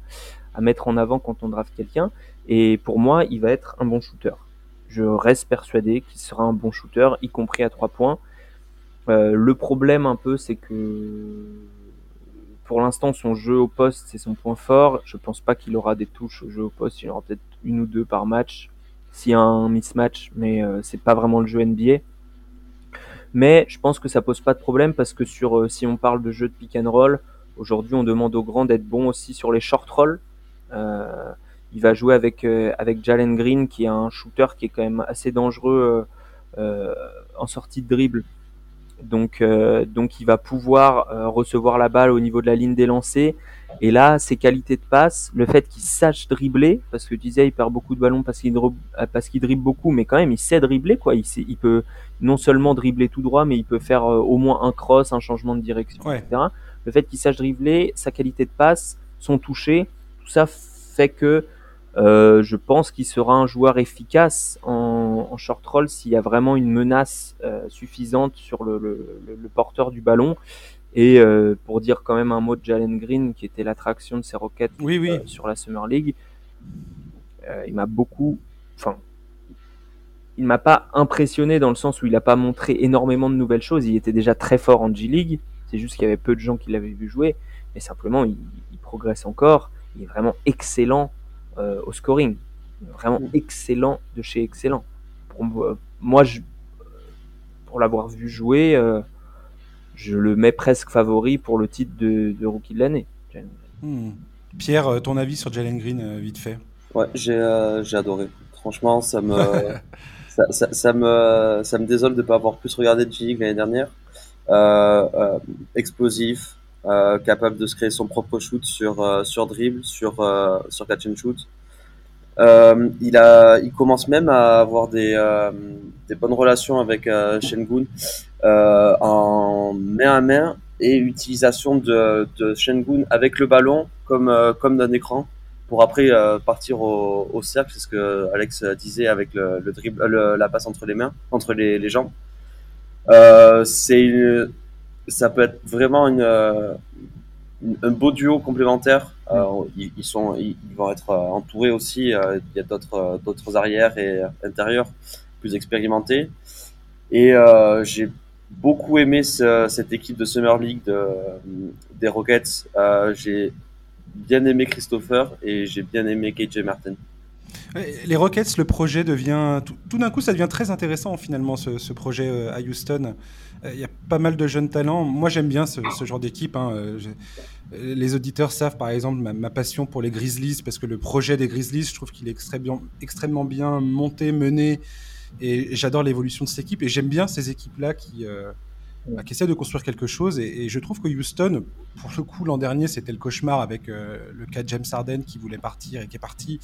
à mettre en avant quand on draft quelqu'un. Et pour moi, il va être un bon shooter. Je reste persuadé qu'il sera un bon shooter, y compris à trois points. Euh, le problème un peu, c'est que pour l'instant, son jeu au poste, c'est son point fort. Je pense pas qu'il aura des touches au jeu au poste. Il aura peut-être une ou deux par match s'il y a un mismatch, mais euh, c'est pas vraiment le jeu NBA. Mais je pense que ça pose pas de problème parce que euh, si on parle de jeu de pick and roll, aujourd'hui on demande aux grands d'être bons aussi sur les short rolls. Euh, il va jouer avec, euh, avec Jalen Green, qui est un shooter qui est quand même assez dangereux euh, en sortie de dribble. Donc, donc il va pouvoir recevoir la balle au niveau de la ligne des lancers. Et là, ses qualités de passe, le fait qu'il sache dribbler, parce que tu disais, il perd beaucoup de ballons parce qu'il parce qu'il dribble beaucoup, mais quand même, il sait dribbler, quoi. Il, sait, il peut non seulement dribbler tout droit, mais il peut faire au moins un cross, un changement de direction, etc. Le fait qu'il sache dribbler, sa qualité de passe, son toucher, tout ça fait que euh, je pense qu'il sera un joueur efficace en, en short roll s'il y a vraiment une menace euh, suffisante sur le, le, le, porteur du ballon. Et euh, pour dire quand même un mot de Jalen Green, qui était l'attraction de Rockets oui, oui. sur la Summer League, il m'a beaucoup, enfin, il m'a pas impressionné dans le sens où il n'a pas montré énormément de nouvelles choses. Il était déjà très fort en G League. C'est juste qu'il y avait peu de gens qui l'avaient vu jouer, mais simplement il, il progresse encore il est vraiment excellent euh, au scoring. Vraiment mm. excellent de chez excellent. Pour moi, je, pour l'avoir vu jouer, euh, je le mets presque favori pour le titre de, rookie de l'année. Hmm. Pierre, euh, ton avis sur Jalen Green, vite fait? Ouais, j'ai adoré. Franchement, ça me, [LAUGHS] ça, me, ça me désole de ne pas avoir plus regardé de G-League l'année dernière. explosif, euh, capable de se créer son propre shoot sur euh, sur dribble, sur euh, sur catch and shoot. il a, il commence même à avoir des des bonnes relations avec Shengun en main à main et utilisation de, de Shengun avec le ballon comme comme d'un écran pour après partir au, au cercle, c'est ce que Alex disait avec le, le dribble, la passe entre les mains, entre les, les jambes. C'est une, ça peut être vraiment une, euh, un beau duo complémentaire. Euh, ils, sont, ils, vont être euh, entourés aussi. il y a d'autres, d'autres arrières et intérieurs plus expérimentés. Et j'ai beaucoup aimé cette équipe de Summer League des Rockets. j'ai bien aimé Christopher et j'ai bien aimé KJ Martin. Les Rockets, le projet devient tout, d'un coup, ça devient très intéressant finalement ce, projet à Houston. Euh, il y a pas mal de jeunes talents. Moi, j'aime bien ce, genre d'équipe. Hein. Euh, les auditeurs savent par exemple ma, passion pour les Grizzlies parce que le projet des Grizzlies, je trouve qu'il est extrêmement bien monté, mené. Et j'adore l'évolution de cette équipe. Et j'aime bien ces équipes-là qui, bah, qui essaient de construire quelque chose. Et, je trouve que Houston, pour le coup, l'an dernier, c'était le cauchemar avec le cas de James Harden qui voulait partir et qui est parti.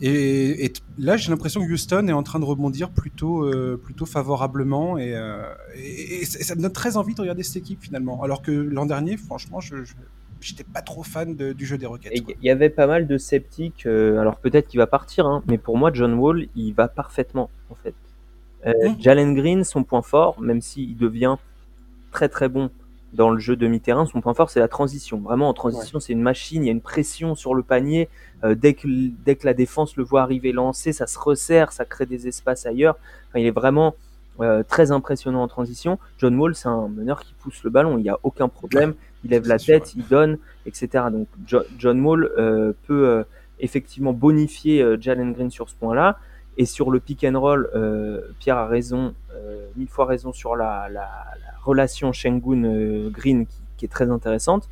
Et, là, j'ai l'impression que Houston est en train de rebondir plutôt, euh, plutôt favorablement. Euh, et, ça me donne très envie de regarder cette équipe finalement. Alors que l'an dernier, franchement, je, n'étais pas trop fan du jeu des Rockets. Il y avait pas mal de sceptiques. Euh, alors peut-être qu'il va partir, hein, mais pour moi, John Wall, il va parfaitement en fait. Mmh. Jalen Green, son point fort, même s'il devient très très bon dans le jeu demi-terrain, son point fort, c'est la transition. Vraiment, en transition, c'est une machine, il y a une pression sur le panier. Euh, dès, que, dès que la défense le voit arriver lancé, ça se resserre, ça crée des espaces ailleurs. Enfin, il est vraiment euh, très impressionnant en transition. John Wall, c'est un meneur qui pousse le ballon, il n'y a aucun problème. Il lève la tête, il donne, etc. Donc, John Wall euh, peut effectivement bonifier Jalen Green sur ce point-là. Et sur le pick and roll, Pierre a raison, mille fois raison sur la, la relation Shengun-Green euh, qui, est très intéressante.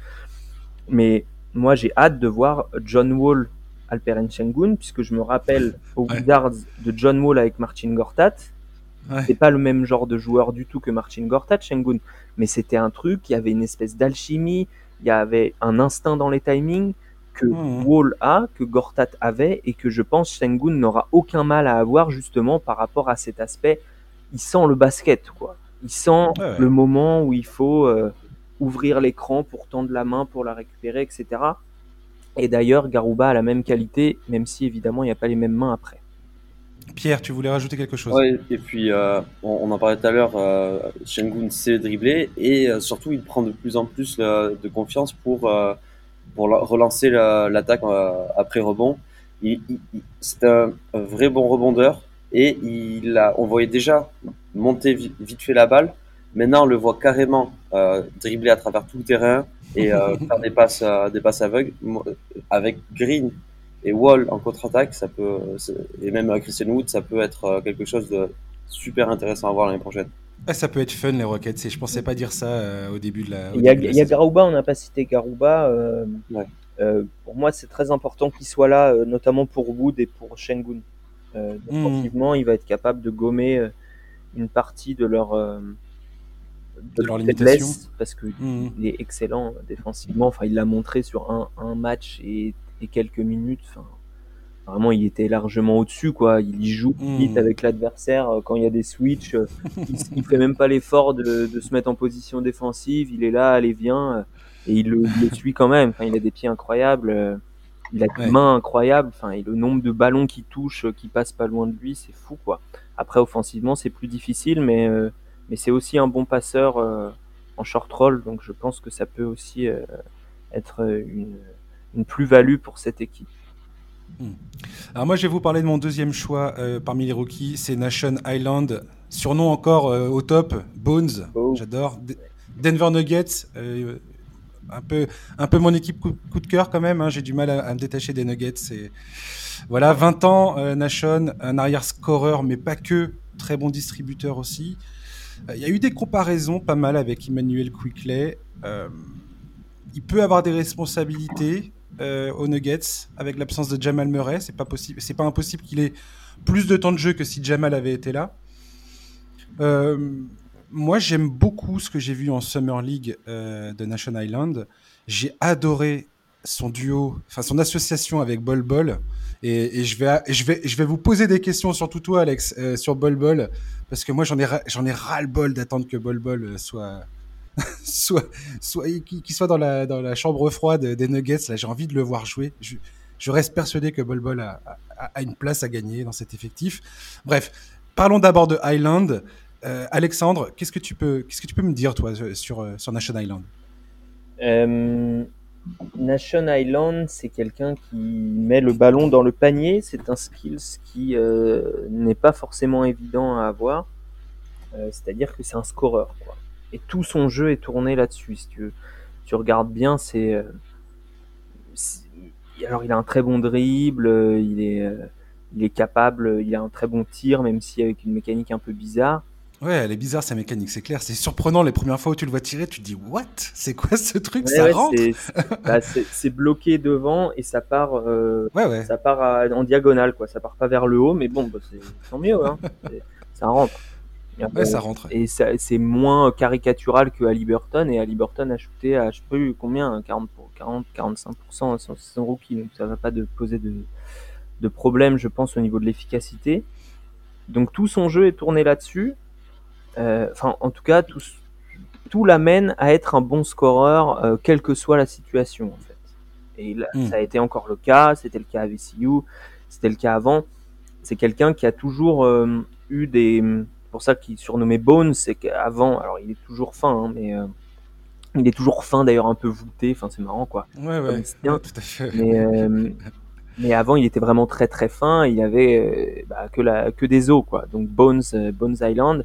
Mais moi, j'ai hâte de voir John Wall Alperen Shengun, puisque je me rappelle au Wizards de John Wall avec Martin Gortat. C'est pas le même genre de joueur du tout que Martin Gortat, Shengun, mais c'était un truc, il y avait une espèce d'alchimie, il y avait un instinct dans les timings que mmh. Wall a, que Gortat avait, et que je pense Shengun n'aura aucun mal à avoir justement par rapport à cet aspect. Il sent le basket, quoi. Il sent le moment où il faut euh, ouvrir l'écran pour tendre la main pour la récupérer, etc. Et d'ailleurs, Garouba a la même qualité, même si évidemment il n'y a pas les mêmes mains après. Pierre, tu voulais rajouter quelque chose? Oui, et puis euh, on, en parlait tout à l'heure, euh, Shengun sait dribbler et euh, surtout il prend de plus en plus de confiance pour, pour relancer l'attaque après rebond. c'est un, vrai bon rebondeur et il a, on voyait déjà monter vite fait la balle. Maintenant, on le voit carrément euh, dribbler à travers tout le terrain et euh, [LAUGHS] faire des passes, euh, des passes aveugles. Avec Green et Wall en contre-attaque, ça peut, et même Christian Wood, ça peut être quelque chose de super intéressant à voir l'année prochaine. Ah, ça peut être fun les Rockets. Je pensais pas dire ça au début de la. Il y a, il y a Garouba, on n'a pas cité Garouba. pour moi, c'est très important qu'il soit là, notamment pour Wood et pour Shengun. Euh, défensivement, il va être capable de gommer euh, une partie de leur euh, de, leur limitation parce qu'il mmh. est excellent défensivement. Enfin, il l'a montré sur un, un match et, et, quelques minutes. Enfin, vraiment, il était largement au-dessus, quoi. Il y joue mmh. vite avec l'adversaire quand il y a des switches. il, ne fait même pas l'effort de, de, se mettre en position défensive. Il est là, allez, viens, et il le, il le suit quand même. Enfin, il a des pieds incroyables. Il a des mains incroyables. Enfin, et le nombre de ballons qui touche, qui passe pas loin de lui, c'est fou, quoi. Après, offensivement, c'est plus difficile, mais, euh, mais c'est aussi un bon passeur euh, en short roll. Donc, je pense que ça peut aussi euh, être une, une plus-value pour cette équipe. Hmm. Alors moi, je vais vous parler de mon deuxième choix parmi les rookies, c'est Nation Island, surnom encore au top, Bones, j'adore. Denver Nuggets, un peu, un peu mon équipe coup, de cœur quand même. Hein. J'ai du mal à, me détacher des Nuggets. Et... Voilà, 20 ans, euh, Nation, un arrière scoreur, mais pas que, très bon distributeur aussi. Euh, il y a eu des comparaisons pas mal avec Emmanuel Quickley. Euh, il peut avoir des responsabilités aux Nuggets avec l'absence de Jamal Murray. C'est pas possible, c'est pas impossible qu'il ait plus de temps de jeu que si Jamal avait été là. Moi, j'aime beaucoup ce que j'ai vu en Summer League euh, de Nation Island. J'ai adoré son duo, enfin son association avec Bol Bol. Et, je, vais, je, vais, je vais vous poser des questions, surtout toi, Alex, euh, sur Bol Bol, parce que moi, j'en ai, j'en ai ras le bol d'attendre que Bol Bol euh, soit, [LAUGHS] soit, soit, qu'il soit dans la, chambre froide des Nuggets. Là, j'ai envie de le voir jouer. Je, reste persuadé que Bol Bol a, une place à gagner dans cet effectif. Bref, parlons d'abord de Island. Euh, Alexandre, qu'est-ce que tu peux, qu'est-ce que tu peux me dire toi sur euh, sur Nation Island euh, Nation Island, c'est quelqu'un qui met le ballon dans le panier. C'est un skill qui n'est pas forcément évident à avoir. c'est-à-dire que c'est un scoreur. Et tout son jeu est tourné là-dessus. Si tu, tu regardes bien, c'est alors il a un très bon dribble, il est, il est capable, il a un très bon tir, même si avec une mécanique un peu bizarre. Ouais, elle est bizarre sa mécanique, c'est clair. C'est surprenant les premières fois où tu le vois tirer, tu te dis what? C'est quoi ce truc? Ça rentre? [LAUGHS] bah, C'est bloqué devant et ça part, euh, ouais, ouais. ça part en diagonale quoi. Ça part pas vers le haut, mais bon, bah, c'est tant mieux. Hein. [LAUGHS] ça rentre. Ouais, ça rentre. Et c'est moins caricatural que Ali Burton et Ali Burton a shooté à je sais plus combien 40 40 45% sur son rookie, donc ça va pas de poser de de problème, je pense, au niveau de l'efficacité. Donc tout son jeu est tourné là-dessus. Euh, enfin, en tout cas, tout, tout l'amène à être un bon scoreur, euh, quelle que soit la situation, en fait. Et là, hmm. ça a été encore le cas, c'était le cas à VCU, c'était le cas avant. C'est quelqu'un qui a toujours euh, eu des... pour ça qu'il surnommé Bones, c'est qu'avant, alors il est toujours fin, hein, mais il est toujours fin d'ailleurs un peu voûté, enfin c'est marrant quoi. Ouais, ouais, tout à fait. Mais, mais avant, il était vraiment très très fin. Il avait bah, que, la, que des os, quoi. Donc Bones, Bones Island.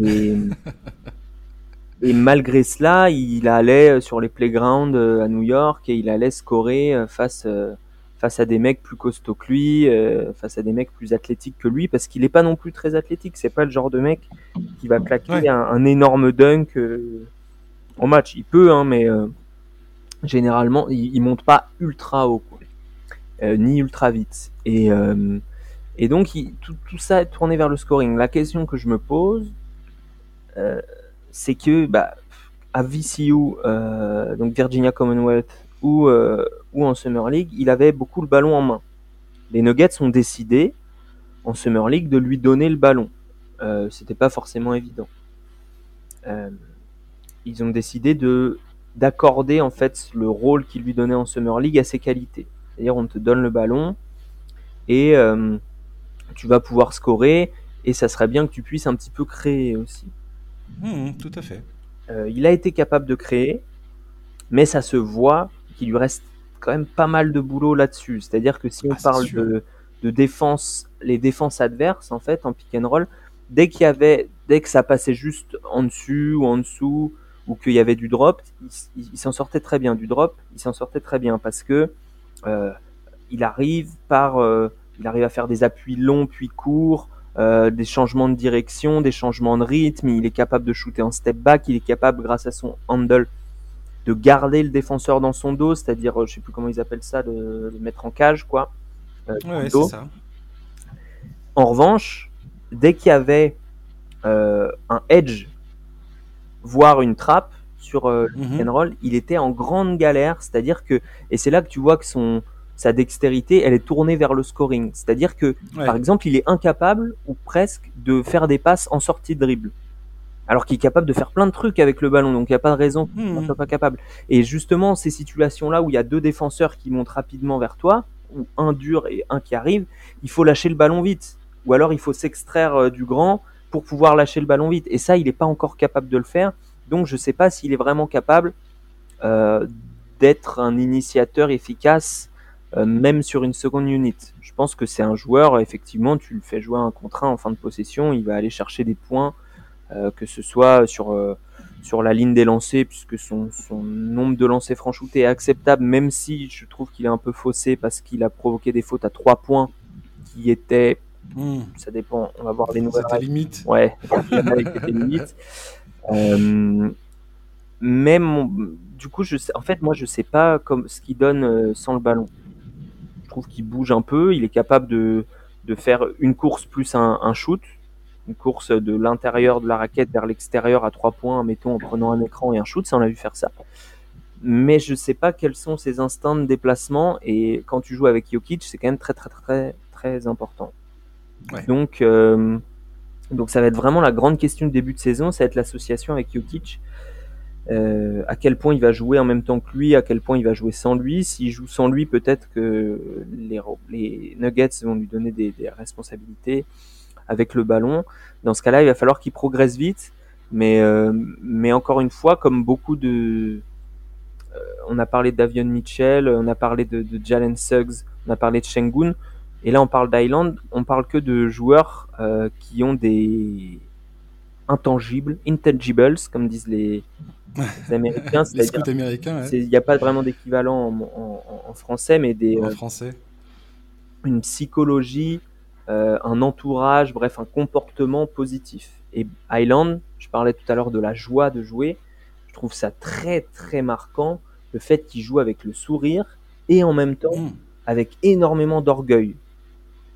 Et, [LAUGHS] et malgré cela, il allait sur les playgrounds euh, à New York et il allait scorer euh, face, euh, face à des mecs plus costauds que lui, face à des mecs plus athlétiques que lui, parce qu'il n'est pas non plus très athlétique. C'est pas le genre de mec qui va claquer un, énorme dunk en match. Il peut, hein, mais généralement, il, monte pas ultra haut, ni ultra vite. Et, et donc, tout, tout, ça est tourné vers le scoring. La question que je me pose, euh, c'est que bah, à VCU, euh, donc Virginia Commonwealth ou, euh, ou en Summer League, il avait beaucoup le ballon en main. Les Nuggets ont décidé en Summer League de lui donner le ballon. C'était pas forcément évident. ils ont décidé de d'accorder en fait le rôle qu'il lui donnait en Summer League à ses qualités. C'est-à-dire on te donne le ballon et tu vas pouvoir scorer et ça serait bien que tu puisses un petit peu créer aussi. Mmh, tout à fait. Euh, il a été capable de créer, mais ça se voit qu'il lui reste quand même pas mal de boulot là-dessus. C'est-à-dire que si on ah, parle de, de, défense, les défenses adverses, en fait, en pick and roll, dès qu'il y avait, dès que ça passait juste en dessus ou en dessous, ou qu'il y avait du drop, il, s'en sortait très bien. Du drop, il s'en sortait très bien parce que euh, il arrive par, euh, il arrive à faire des appuis longs puis courts. Euh, des changements de direction, des changements de rythme, il est capable de shooter en step back, il est capable grâce à son handle de garder le défenseur dans son dos, c'est-à-dire, euh, je sais plus comment ils appellent ça, de le mettre en cage, quoi. Euh, ça. En revanche, dès qu'il y avait un edge, voire une trappe sur le mm roll, il était en grande galère, c'est-à-dire que, et c'est là que tu vois que son, sa dextérité, elle est tournée vers le scoring. C'est-à-dire que, par exemple, il est incapable ou presque de faire des passes en sortie de dribble. Alors qu'il est capable de faire plein de trucs avec le ballon, donc il n'y a pas de raison qu'il ne hmm. soit pas capable. Et justement, ces situations-là où il y a deux défenseurs qui montent rapidement vers toi, ou un dur et un qui arrive, il faut lâcher le ballon vite. Ou alors il faut s'extraire euh, du grand pour pouvoir lâcher le ballon vite. Et ça, il n'est pas encore capable de le faire. Donc je ne sais pas s'il est vraiment capable euh, d'être un initiateur efficace euh, même sur une seconde unit. Je pense que c'est un joueur, effectivement, tu le fais jouer un contrat en fin de possession, il va aller chercher des points, que ce soit sur, euh, sur la ligne des lancers, puisque son, son nombre de lancers franchoutés est acceptable, même si je trouve qu'il est un peu faussé parce qu'il a provoqué des fautes à 3 points qui étaient. Hmm. Ça dépend, on va voir les nouvelles. C'était limite. Ouais, c'était limite. Euh, même, du coup, je sais, en fait, moi, je sais pas comme ce qu'il donne sans le ballon qu'il bouge un peu. Il est capable de, de faire une course plus un, shoot, une course de l'intérieur de la raquette vers l'extérieur à trois points, mettons en prenant un écran et un shoot. Ça, on a vu faire ça. Mais je sais pas quels sont ses instincts de déplacement. Et quand tu joues avec Jokic, c'est quand même très, très, très, très important. Donc, euh, donc, ça va être vraiment la grande question de début de saison. Ça va être l'association avec Jokic. Euh, à quel point il va jouer en même temps que lui, à quel point il va jouer sans lui. S'il joue sans lui, peut-être que les, les, Nuggets vont lui donner des, des, responsabilités avec le ballon. Dans ce cas-là, il va falloir qu'il progresse vite. Mais, euh, mais encore une fois, comme beaucoup de... Euh, on a parlé d'Avion Mitchell, on a parlé de, de, Jalen Suggs, on a parlé de Shengun, et là on parle d'Island, on parle que de joueurs qui ont des intangibles, intangibles, comme disent les, Américains. les américains. [LAUGHS] Il n'y a pas vraiment d'équivalent en, français, mais des. En français. Une psychologie, un entourage, bref, un comportement positif. Et Highland, je parlais tout à l'heure de la joie de jouer. Je trouve ça très très marquant le fait qu'il joue avec le sourire et en même temps mm. avec énormément d'orgueil.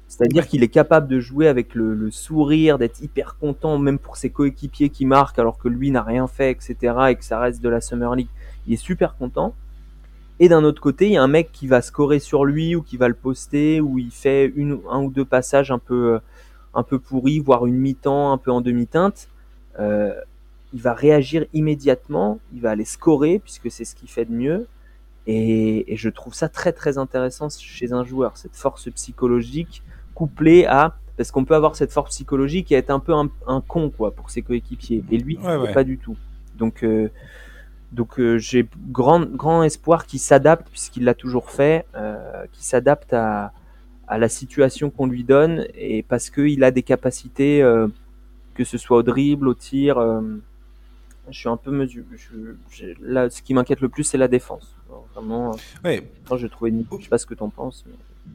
C'est-à-dire qu'il est capable de jouer avec le, sourire, d'être hyper content, même pour ses coéquipiers qui marquent alors que lui n'a rien fait, etc. et que ça reste de la Summer League. Il est super content. Et d'un autre côté, il y a un mec qui va scorer sur lui ou qui va le poster, ou il fait une, un ou deux passages un peu, un peu pourris, voire une mi-temps un peu en demi-teinte. Euh, il va réagir immédiatement, il va aller scorer puisque c'est ce qu'il fait de mieux. Et, je trouve ça très très intéressant chez un joueur, cette force psychologique couplée à parce qu'on peut avoir cette force psychologique et être un peu un, con quoi pour ses coéquipiers. Et lui, pas du tout. Donc euh, donc euh, j'ai grand grand espoir qu'il s'adapte puisqu'il l'a toujours fait, euh, qu'il s'adapte à, à la situation qu'on lui donne et parce qu'il a des capacités que ce soit au dribble, au tir je suis un peu mesuré. Là, ce qui m'inquiète le plus, c'est la défense. vraiment, ouais. Moi, je trouvais. Je sais pas ce que tu en penses.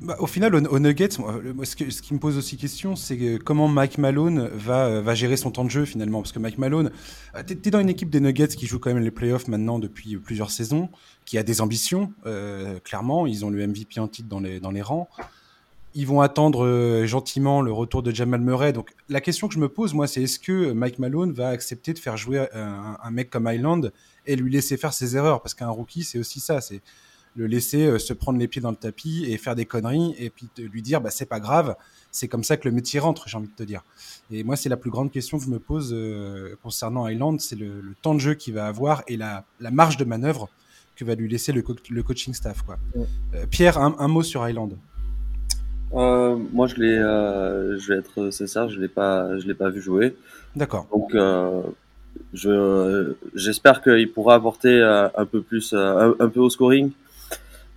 Bah, au final, au, Nuggets, ce, qui me pose aussi question, c'est comment Mike Malone va, gérer son temps de jeu finalement. Parce que Mike Malone, euh, tu es, dans une équipe des Nuggets qui joue quand même les playoffs maintenant depuis plusieurs saisons, qui a des ambitions, euh, clairement. Ils ont le MVP en titre dans les, rangs ils vont attendre euh, gentiment le retour de Jamal Murray. Donc la question que je me pose, moi, c'est est-ce que Mike Malone va accepter de faire jouer un, mec comme Island et lui laisser faire ses erreurs? Parce qu'un rookie, c'est aussi ça, le laisser euh, se prendre les pieds dans le tapis et faire des conneries et puis lui dire, bah, c'est pas grave, c'est comme ça que le métier rentre, j'ai envie de te dire. Et moi, c'est la plus grande question que je me pose euh, concernant Island, c'est le, temps de jeu qu'il va avoir et la, marge de manœuvre que va lui laisser le, coaching staff. Quoi. Pierre, un, mot sur Island euh, moi, je l'ai, euh, je vais être sincère, je l'ai pas, je l'ai pas vu jouer. D'accord. Donc, euh, je, j'espère qu'il pourra apporter euh, un peu plus, euh, un, peu au scoring,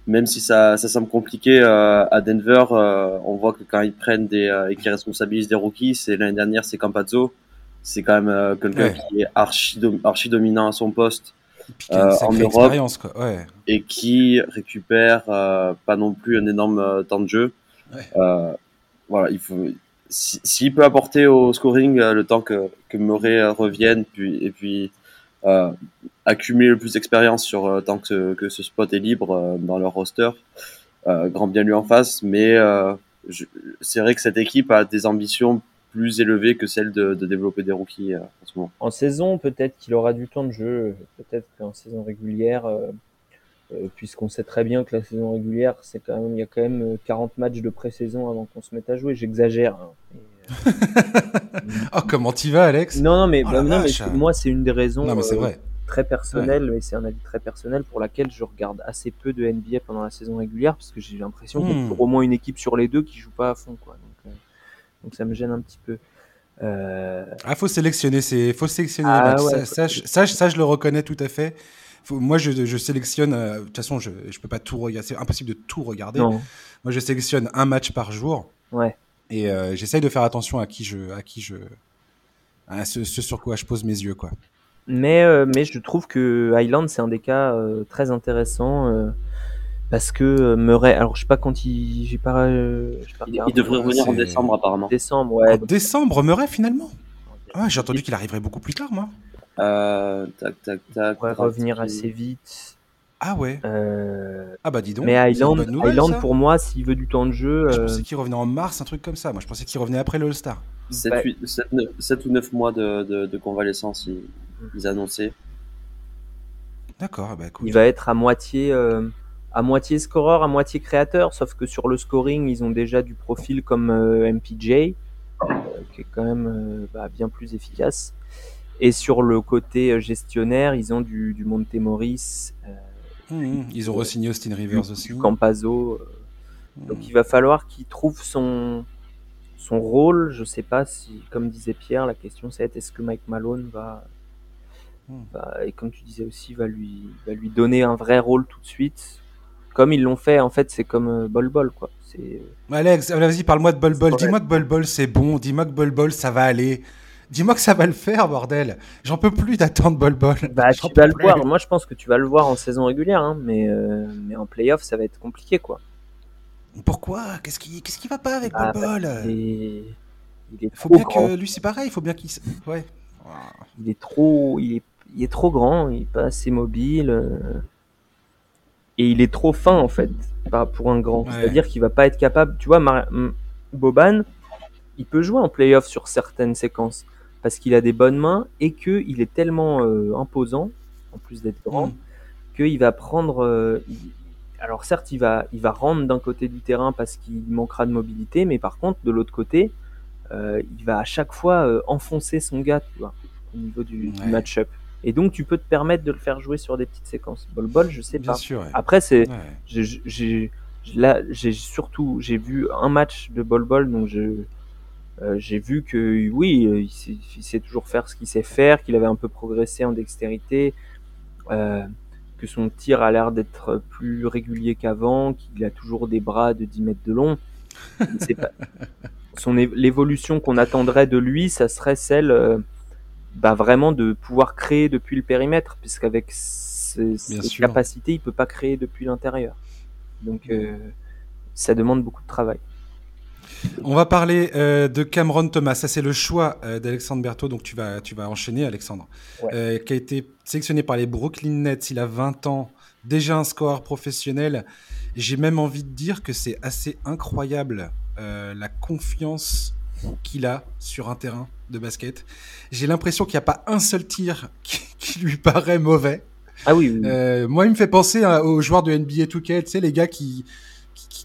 même si ça, ça semble compliqué à Denver. on voit que quand ils prennent des et qu'ils responsabilisent des rookies, c'est l'année dernière, c'est Campazzo. C'est quand même quelqu'un qui est archi, archi dominant à son poste. en Europe quoi. Ouais. et qui récupère pas non plus un énorme temps de jeu. Euh, voilà, il faut. S'il peut apporter au scoring euh, le temps que, que Murray euh, revienne, puis, et puis euh, accumuler le plus d'expérience sur tant que, que ce spot est libre dans leur roster, grand bien lui en face. Mais c'est vrai que cette équipe a des ambitions plus élevées que celles de, de développer des rookies en ce moment. En saison, peut-être qu'il aura du temps de jeu. Peut-être qu'en saison régulière, euh, puisqu'on sait très bien que la saison régulière, c'est quand même, il y a quand même 40 euh, matchs de pré-saison avant qu'on se mette à jouer. J'exagère. Hein. Euh, [LAUGHS] oh, comment t'y vas, Alex? Non, non, mais, oh non, mais moi, c'est une des raisons vrai. Très personnelles, mais c'est un avis très personnel pour laquelle je regarde assez peu de NBA pendant la saison régulière, parce que j'ai l'impression qu'il y a hmm. au moins une équipe sur les deux qui joue pas à fond, quoi. Donc, donc ça me gêne un petit peu. Euh... Ah, faut sélectionner, c'est faut sélectionner. Ah ça, ça, ça, je le reconnais tout à fait moi, je, sélectionne. Euh, de toute façon, je ne peux pas tout regarder. C'est impossible de tout regarder. Moi, je sélectionne un match par jour. Ouais. Et euh, j'essaye de faire attention à qui je, à qui je, à ce, sur quoi je pose mes yeux, quoi. Mais, euh, mais je trouve que Highland, c'est un des cas très intéressants parce que Murray, alors je sais pas quand il, j'ai pas, il, devrait revenir en décembre apparemment. Décembre, ouais. En décembre, Murray finalement? Ah, j'ai entendu qu'il arriverait beaucoup plus tard, moi. Euh, tac, tac, tac. Pourrait revenir assez vite. Ah ouais. Euh... Ah bah dis donc. Mais Island, Island pour moi, s'il veut du temps de jeu. Je pensais qu'il revenait en mars, un truc comme ça. Moi, je pensais qu'il revenait après le All-Star. 7, ou 9 mois de, de, de convalescence, ils, ils annonçaient. D'accord, bah Il va être à moitié, euh, à moitié scoreur, à moitié créateur, sauf que sur le scoring, ils ont déjà du profil comme euh, MPJ, euh, qui est quand même bah, bien plus efficace. Et sur le côté gestionnaire, ils ont du, du Montemoris. Euh, mmh, mmh. ils ont re-signé Austin Rivers aussi. Du Campazzo. Euh. Donc il va falloir qu'il trouve son, son rôle. Je sais pas si, comme disait Pierre, la question c'est est-ce que Mike Malone va, mmh. va, et comme tu disais aussi, va lui, va lui donner un vrai rôle tout de suite. Comme ils l'ont fait, en fait, c'est comme Bol Bol, quoi. C'est... Alex, vas-y, parle-moi de Bol Bol. Dis-moi que Bol Bol c'est bon. Dis-moi que Bol Bol ça va aller. Dis-moi que ça va le faire, bordel. J'en peux plus d'attendre Bol Bol. Bah, tu vas le voir. Moi, je pense que tu vas le voir en saison régulière, hein, mais, euh, mais en playoff, ça va être compliqué, quoi. Pourquoi? Qu'est-ce qui, qu'est-ce qui va pas avec ah, bah, Il est faut bien que lui, c'est pareil. Il faut bien qu'il. Ouais. Il est trop, il est, il est trop grand. Il est pas assez mobile. Euh, et il est trop fin en fait pour un grand. C'est-à-dire qu'il va pas être capable. Tu vois, Boban, il peut jouer en playoff sur certaines séquences parce qu'il a des bonnes mains et qu'il est tellement euh, imposant, en plus d'être grand, mm. qu'il va prendre. Euh, alors certes, il va, il va rendre d'un côté du terrain parce qu'il manquera de mobilité, mais par contre, de l'autre côté, euh, il va à chaque fois enfoncer son gars, tu vois, au niveau du, match-up. Et donc, tu peux te permettre de le faire jouer sur des petites séquences. Bol bol, je sais pas. Après, c'est, j'ai, là, j'ai surtout, j'ai vu un match de bol bol, donc je, euh, j'ai vu que oui, euh, il sait, toujours faire ce qu'il sait faire, qu'il avait un peu progressé en dextérité, euh, que son tir a l'air d'être plus régulier qu'avant, qu'il a toujours des bras de 10 mètres de long. Pas... [LAUGHS] Son l'évolution qu'on attendrait de lui, ça serait celle bah, vraiment de pouvoir créer depuis le périmètre, puisqu'avec ses, capacités, il peut pas créer depuis l'intérieur. Donc ça demande beaucoup de travail. On va parler euh, de Cameron Thomas. Ça, c'est le choix euh, d'Alexandre Berthaud. Donc, tu vas, tu vas enchaîner, Alexandre. Euh, qui a été sélectionné par les Brooklyn Nets. Il a 20 ans. Déjà un score professionnel. J'ai même envie de dire que c'est assez incroyable la confiance qu'il a sur un terrain de basket. J'ai l'impression qu'il n'y a pas un seul tir [LAUGHS] qui, lui paraît mauvais. Ah oui. moi, il me fait penser aux joueurs de NBA 2K, tu sais, les gars qui,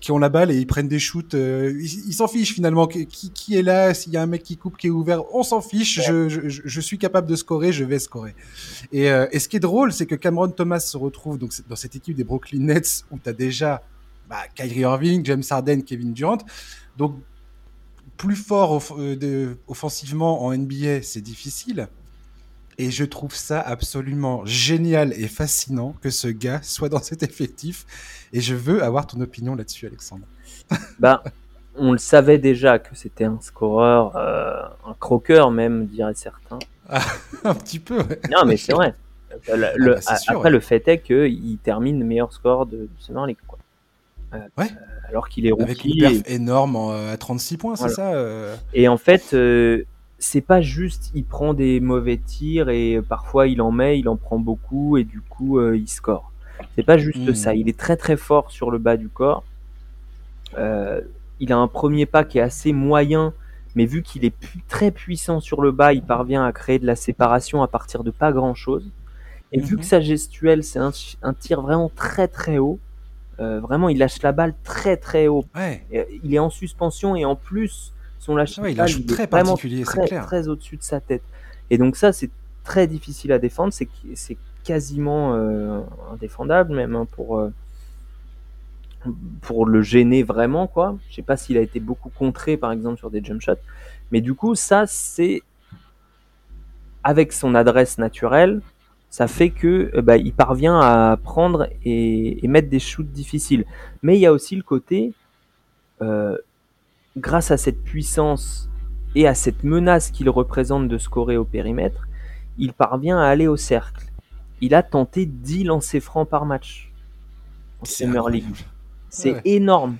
qui, ont la balle et ils prennent des shoots. Euh, ils s'en fichent finalement. Qui, qui est là? S'il y a un mec qui coupe, qui est ouvert, on s'en fiche. Je, je, je, suis capable de scorer, je vais scorer. Et, euh, et ce qui est drôle, c'est que Cameron Thomas se retrouve donc dans cette équipe des Brooklyn Nets où tu as déjà bah, Kyrie Irving, James Harden, Kevin Durant. Donc plus fort euh, offensivement en NBA, c'est difficile. Et je trouve ça absolument génial et fascinant que ce gars soit dans cet effectif. Et je veux avoir ton opinion là-dessus, Alexandre. bah, on le savait déjà que c'était un scoreur, euh, un croqueur même, diraient certains. Ah, [LAUGHS] un petit peu, ouais. Non, mais c'est vrai. Le, ah, bah, après, le fait est qu'il termine le meilleur score de, de Summer League. Quoi. Euh, ouais. alors qu'il est rookie. Avec une perf énorme à 36 points, c'est ça euh? Et en fait, c'est pas juste il prend des mauvais tirs et parfois il en met, il en prend beaucoup et du coup euh, il score. C'est pas juste hmm. ça. Il est très très fort sur le bas du corps. Euh, il a un premier pas qui est assez moyen, mais vu qu'il est très puissant sur le bas, il parvient à créer de la séparation à partir de pas grand chose. Et vu que mhm. sa gestuelle, c'est un, tir vraiment très très haut, euh, vraiment il lâche la balle très très haut. Il est en suspension et en plus son lâcher il, est très particulier, très, très au-dessus de sa tête. Et donc ça, c'est très difficile à défendre. C'est c'est quasiment euh, indéfendable même hein, pour euh, pour le gêner vraiment quoi. Je sais pas s'il a été beaucoup contré par exemple sur des jump shots, mais du coup ça c'est avec son adresse naturelle, ça fait que euh, bah, il parvient à prendre et, mettre des shoots difficiles. Mais il y a aussi le côté grâce à cette puissance et à cette menace qu'il représente de scorer au périmètre, il parvient à aller au cercle. Il a tenté 10 lancers francs par match en Summer League. C'est énorme.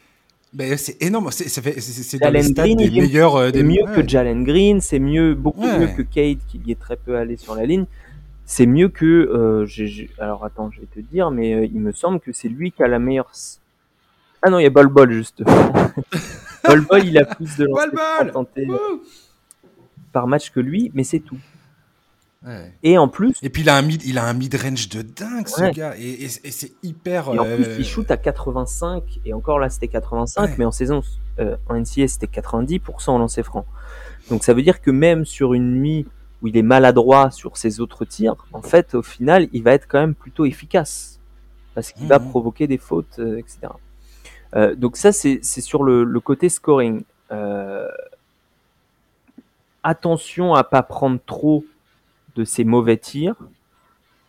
Ben, c'est énorme, c'est les stats des meilleurs. Euh, des... mieux que Jalen Green, c'est mieux, beaucoup mieux que Kate qui y est très peu allé sur la ligne. C'est mieux que. Euh, alors attends, je vais te dire, mais euh, il me semble que c'est lui qui a la meilleure. Ah non, il y a Bol Bol juste. [LAUGHS] Bol Bol, il a plus de lancers par match que lui, mais c'est tout. Et en plus. Et puis il a un mid, il a un mid range de dingue ce gars, et, c'est hyper. Et en plus, il shoot à 85 et encore là c'était 85, mais en saison euh, en NCS c'était 90% en lancer franc. Donc ça veut dire que même sur une nuit où il est maladroit sur ses autres tirs, en fait au final il va être quand même plutôt efficace parce qu'il va mmh. provoquer des fautes, euh, etc. Euh, donc ça, c'est sur le, côté scoring. Euh, attention à pas prendre trop de ces mauvais tirs,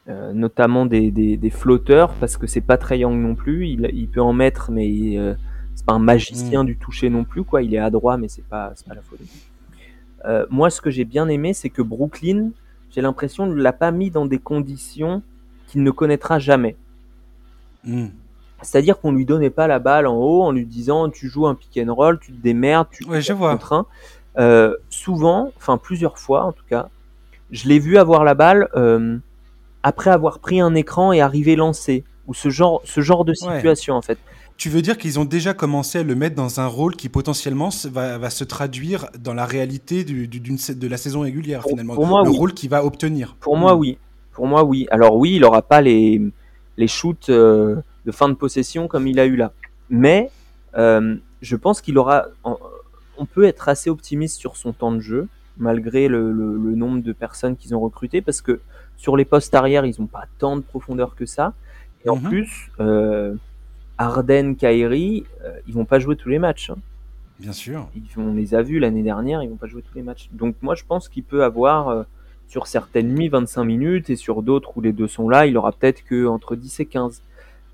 euh, notamment des, flotteurs, parce que c'est pas très young non plus. Il, peut en mettre, mais c'est pas un magicien mm. du toucher non plus. Quoi. Il est adroit, mais c'est pas, pas la folie. moi, ce que j'ai bien aimé, c'est que Brooklyn, j'ai l'impression, ne l'a pas mis dans des conditions qu'il ne connaîtra jamais. Hmm. C'est-à-dire qu'on lui donnait pas la balle en haut en lui disant tu joues un pick and roll, tu te démerdes, tu ouais, je vois. Euh, souvent, enfin plusieurs fois en tout cas, je l'ai vu avoir la balle euh, après avoir pris un écran et arriver lancé ou ce genre, ce genre de situation en fait. Tu veux dire qu'ils ont déjà commencé à le mettre dans un rôle qui potentiellement va, va se traduire dans la réalité du, de la saison régulière finalement, pour moi, le rôle qu'il va obtenir. Pour moi, oui. Pour moi, oui. Alors oui, il n'aura pas les, les shoots euh, de fin de possession comme il a eu là. Mais euh, je pense qu'il aura. On peut être assez optimiste sur son temps de jeu, malgré le, nombre de personnes qu'ils ont recrutées, parce que sur les postes arrière, ils n'ont pas tant de profondeur que ça. Et en mhm. plus, euh, Arden, Kairi, euh, ils vont pas jouer tous les matchs. Hein. Bien sûr. on les a vus l'année dernière, ils vont pas jouer tous les matchs. Donc moi, je pense qu'il peut avoir euh, sur certaines nuits 25 minutes et sur d'autres où les deux sont là, il aura peut-être que entre 10 et 15.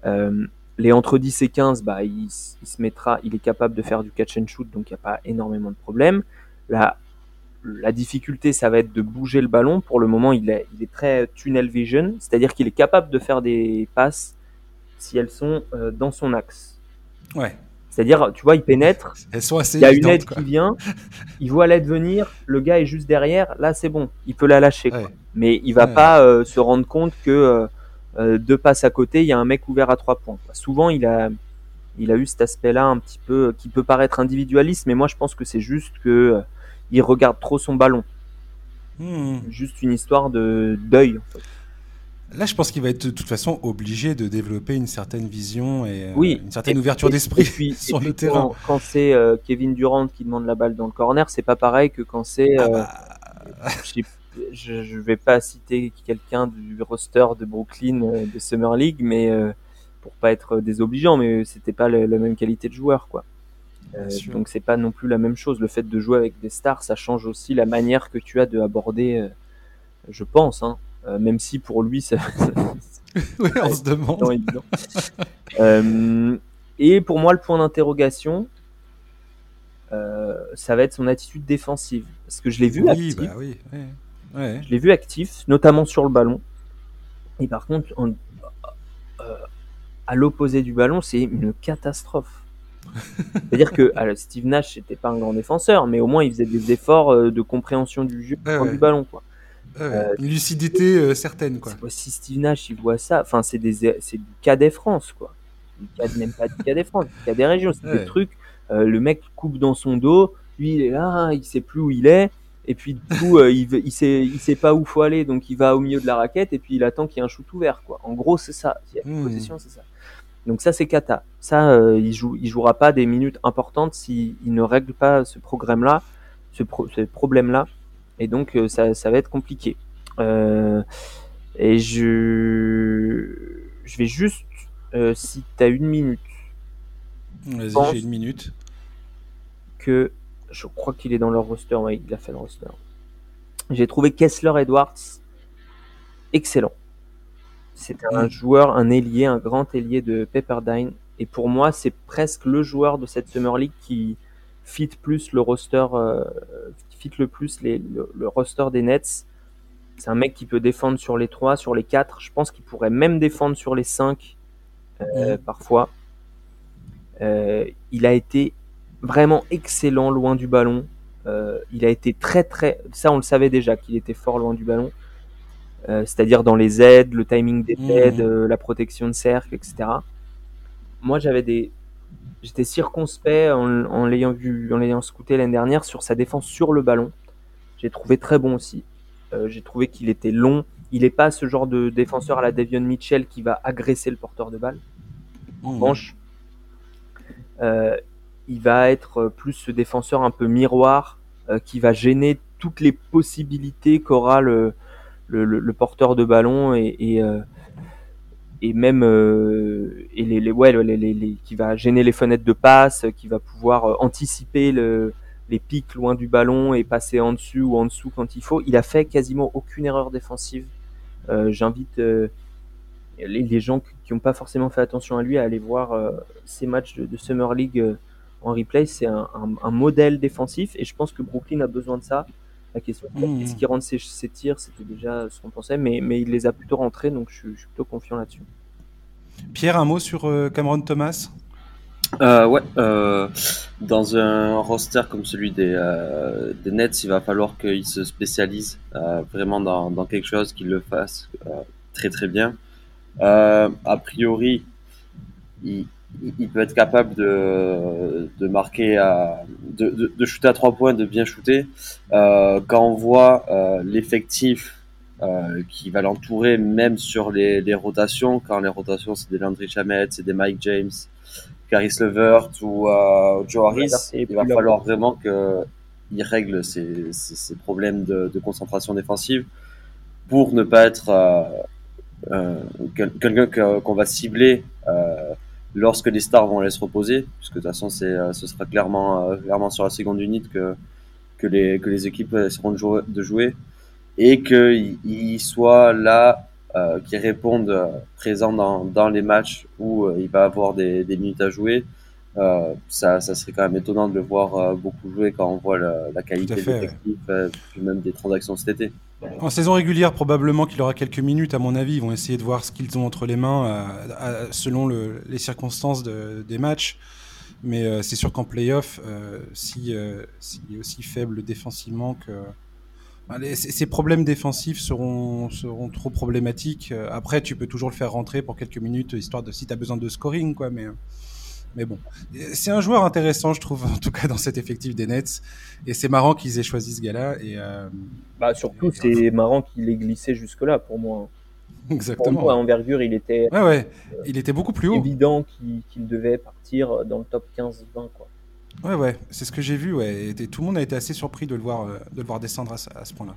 Euh, les entre 10 et 15, bah, il, se mettra, il est capable de faire du catch and shoot, donc il n'y a pas énormément de problèmes. La, la difficulté, ça va être de bouger le ballon. Pour le moment, il est, il est très tunnel vision, c'est-à-dire qu'il est capable de faire des passes si elles sont euh, dans son axe. Ouais. C'est-à-dire, tu vois, il pénètre, elles sont assez il y a une aide qui vient, il voit l'aide venir, le gars est juste derrière, là c'est bon, il peut la lâcher. Mais il va pas euh, se rendre compte que euh, deux passes à côté, il y a un mec ouvert à trois points. Souvent, il a, il a eu cet aspect-là un petit peu qui peut paraître individualiste, mais moi je pense que c'est juste que il regarde trop son ballon. Hmm. Juste une histoire de deuil. En fait. Là, je pense qu'il va être de toute façon obligé de développer une certaine vision et euh, une certaine ouverture d'esprit [LAUGHS] sur le terrain. Quand, c'est euh, Kevin Durant qui demande la balle dans le corner, c'est pas pareil que quand c'est. Ah euh, bah. Je, ne vais pas citer quelqu'un du roster de Brooklyn de Summer League, mais pour pas être désobligeant, mais c'était pas la, même qualité de joueur, quoi. donc c'est pas non plus la même chose. Le fait de jouer avec des stars, ça change aussi la manière que tu as de aborder, je pense. Hein, euh, même si pour lui, ça. [LAUGHS] oui, on se demande. Euh, et pour moi, le point d'interrogation, euh, ça va être son attitude défensive. Parce que je l'ai vu actif. Bah oui, Je l'ai vu actif, notamment sur le ballon. Et par contre, à l'opposé du ballon, c'est une catastrophe. [LAUGHS] C'est-à-dire que Steve Nash n'était pas un grand défenseur, mais au moins il faisait des efforts de compréhension du jeu du ballon. Quoi. Euh, une lucidité euh, certaine, quoi. Si Steve Nash, il voit ça, enfin, c'est du cadet France, quoi. même pas du cadet France, du cadet région. C'est des trucs, euh, le mec coupe dans son dos, lui, il est là, il sait plus où il est, et puis, du coup, il, il, sait, il sait pas où faut aller, donc il va au milieu de la raquette, et puis il attend qu'il y ait un shoot ouvert, quoi. En gros, c'est ça. Il y a une hmm. possession, c'est ça. Donc ça, c'est kata. Ça, il, joue, il jouera pas des minutes importantes s'il ne règle pas ce programme-là, ce, ce problème-là et donc euh, ça, ça, va être compliqué. Euh, et je, je vais juste, euh, si tu as une minute. Vas-y, j'ai une minute. Que je crois qu'il est dans leur roster, ouais, il a fait le roster. J'ai trouvé Kessler Edwards excellent. C'est un joueur, un ailier, un grand ailier de Pepperdine. Et pour moi, c'est presque le joueur de cette Summer League qui fit plus le roster, fit le plus les, le, roster des Nets. C'est un mec qui peut défendre sur les 3, sur les 4. Je pense qu'il pourrait même défendre sur les 5 euh, parfois. Euh, il a été vraiment excellent loin du ballon. Euh, il a été très très... Ça on le savait déjà qu'il était fort loin du ballon. C'est-à-dire dans les aides, le timing des mmh. aides, la protection de cercle, etc. Moi j'avais des, J'étais circonspect en, l'ayant vu, en l'ayant scouté l'année dernière sur sa défense sur le ballon. J'ai trouvé très bon aussi. Euh, j'ai trouvé qu'il était long. Il n'est pas ce genre de défenseur à la Davion Mitchell qui va agresser le porteur de balle. En mmh. revanche, euh, il va être plus ce défenseur un peu miroir euh, qui va gêner toutes les possibilités qu'aura le, le, porteur de ballon et, même euh, et les, les ouais qui va gêner les fenêtres de passe, qui va pouvoir euh, anticiper le, les pics loin du ballon et passer en dessus ou en dessous quand il faut. Il a fait quasiment aucune erreur défensive. Euh, J'invite euh, les, gens qui n'ont pas forcément fait attention à lui à aller voir euh, ces matchs de Summer League en replay. C'est un, un, un, modèle défensif et je pense que Brooklyn a besoin de ça. la question mmh. est-ce qu'il rentre ses, tirs, c'était déjà ce qu'on pensait, mais, mais il les a plutôt rentrés, donc je, suis plutôt confiant là-dessus. Pierre, un mot sur euh, Cameron Thomas? Euh, ouais, euh, dans un roster comme celui des, euh, des Nets, il va falloir qu'il se spécialise euh, vraiment dans, dans, quelque chose, qu'il le fasse euh, très très bien. a priori, il, il, peut être capable de, de marquer, à, de, de, de, shooter à trois points, de bien shooter. quand on voit l'effectif qui va l'entourer, même sur les, les, rotations, quand les rotations c'est des Landry Shamet, c'est des Mike James, Caris Levert ou euh, Joe Harris, il va falloir vraiment qu'il règle ces, ces, problèmes de, de, concentration défensive pour ne pas être euh, euh, quelqu'un qu'on va cibler euh, lorsque les stars vont aller se reposer, puisque de toute façon c'est, euh, ce sera clairement, clairement sur la seconde unité que, que, les, que les équipes essaieront de jouer, de jouer et qu'il soit là euh, qui répondent euh, présents dans, dans les matchs où euh, il va avoir des, des minutes à jouer. Euh, ça, ça serait quand même étonnant de le voir beaucoup jouer quand on voit la, la qualité des effectifs, puis même des transactions cet été. En saison régulière, probablement qu'il aura quelques minutes, à mon avis. Ils vont essayer de voir ce qu'ils ont entre les mains selon le, les circonstances de, des matchs. Mais c'est sûr qu'en playoff, si, s'il est aussi faible défensivement que, ces problèmes défensifs seront, seront trop problématiques. Euh, après, tu peux toujours le faire rentrer pour quelques minutes, histoire de si tu as besoin de scoring, quoi. Mais, mais bon, c'est un joueur intéressant, je trouve, en tout cas dans cet effectif des Nets. Et c'est marrant qu'ils aient choisi ce gars-là. Et euh, bah, surtout, c'est marrant qu'il ait glissé jusque-là pour moi. [LAUGHS] Exactement. Pour moi, à envergure, il était. Ouais, ouais. il était beaucoup plus haut. Évident qu'il devait partir dans le top 15-20, quoi. Ouais, ouais, c'est ce que j'ai vu, ouais. Et, tout le monde a été assez surpris de le voir, euh, de le voir descendre à, ce point-là.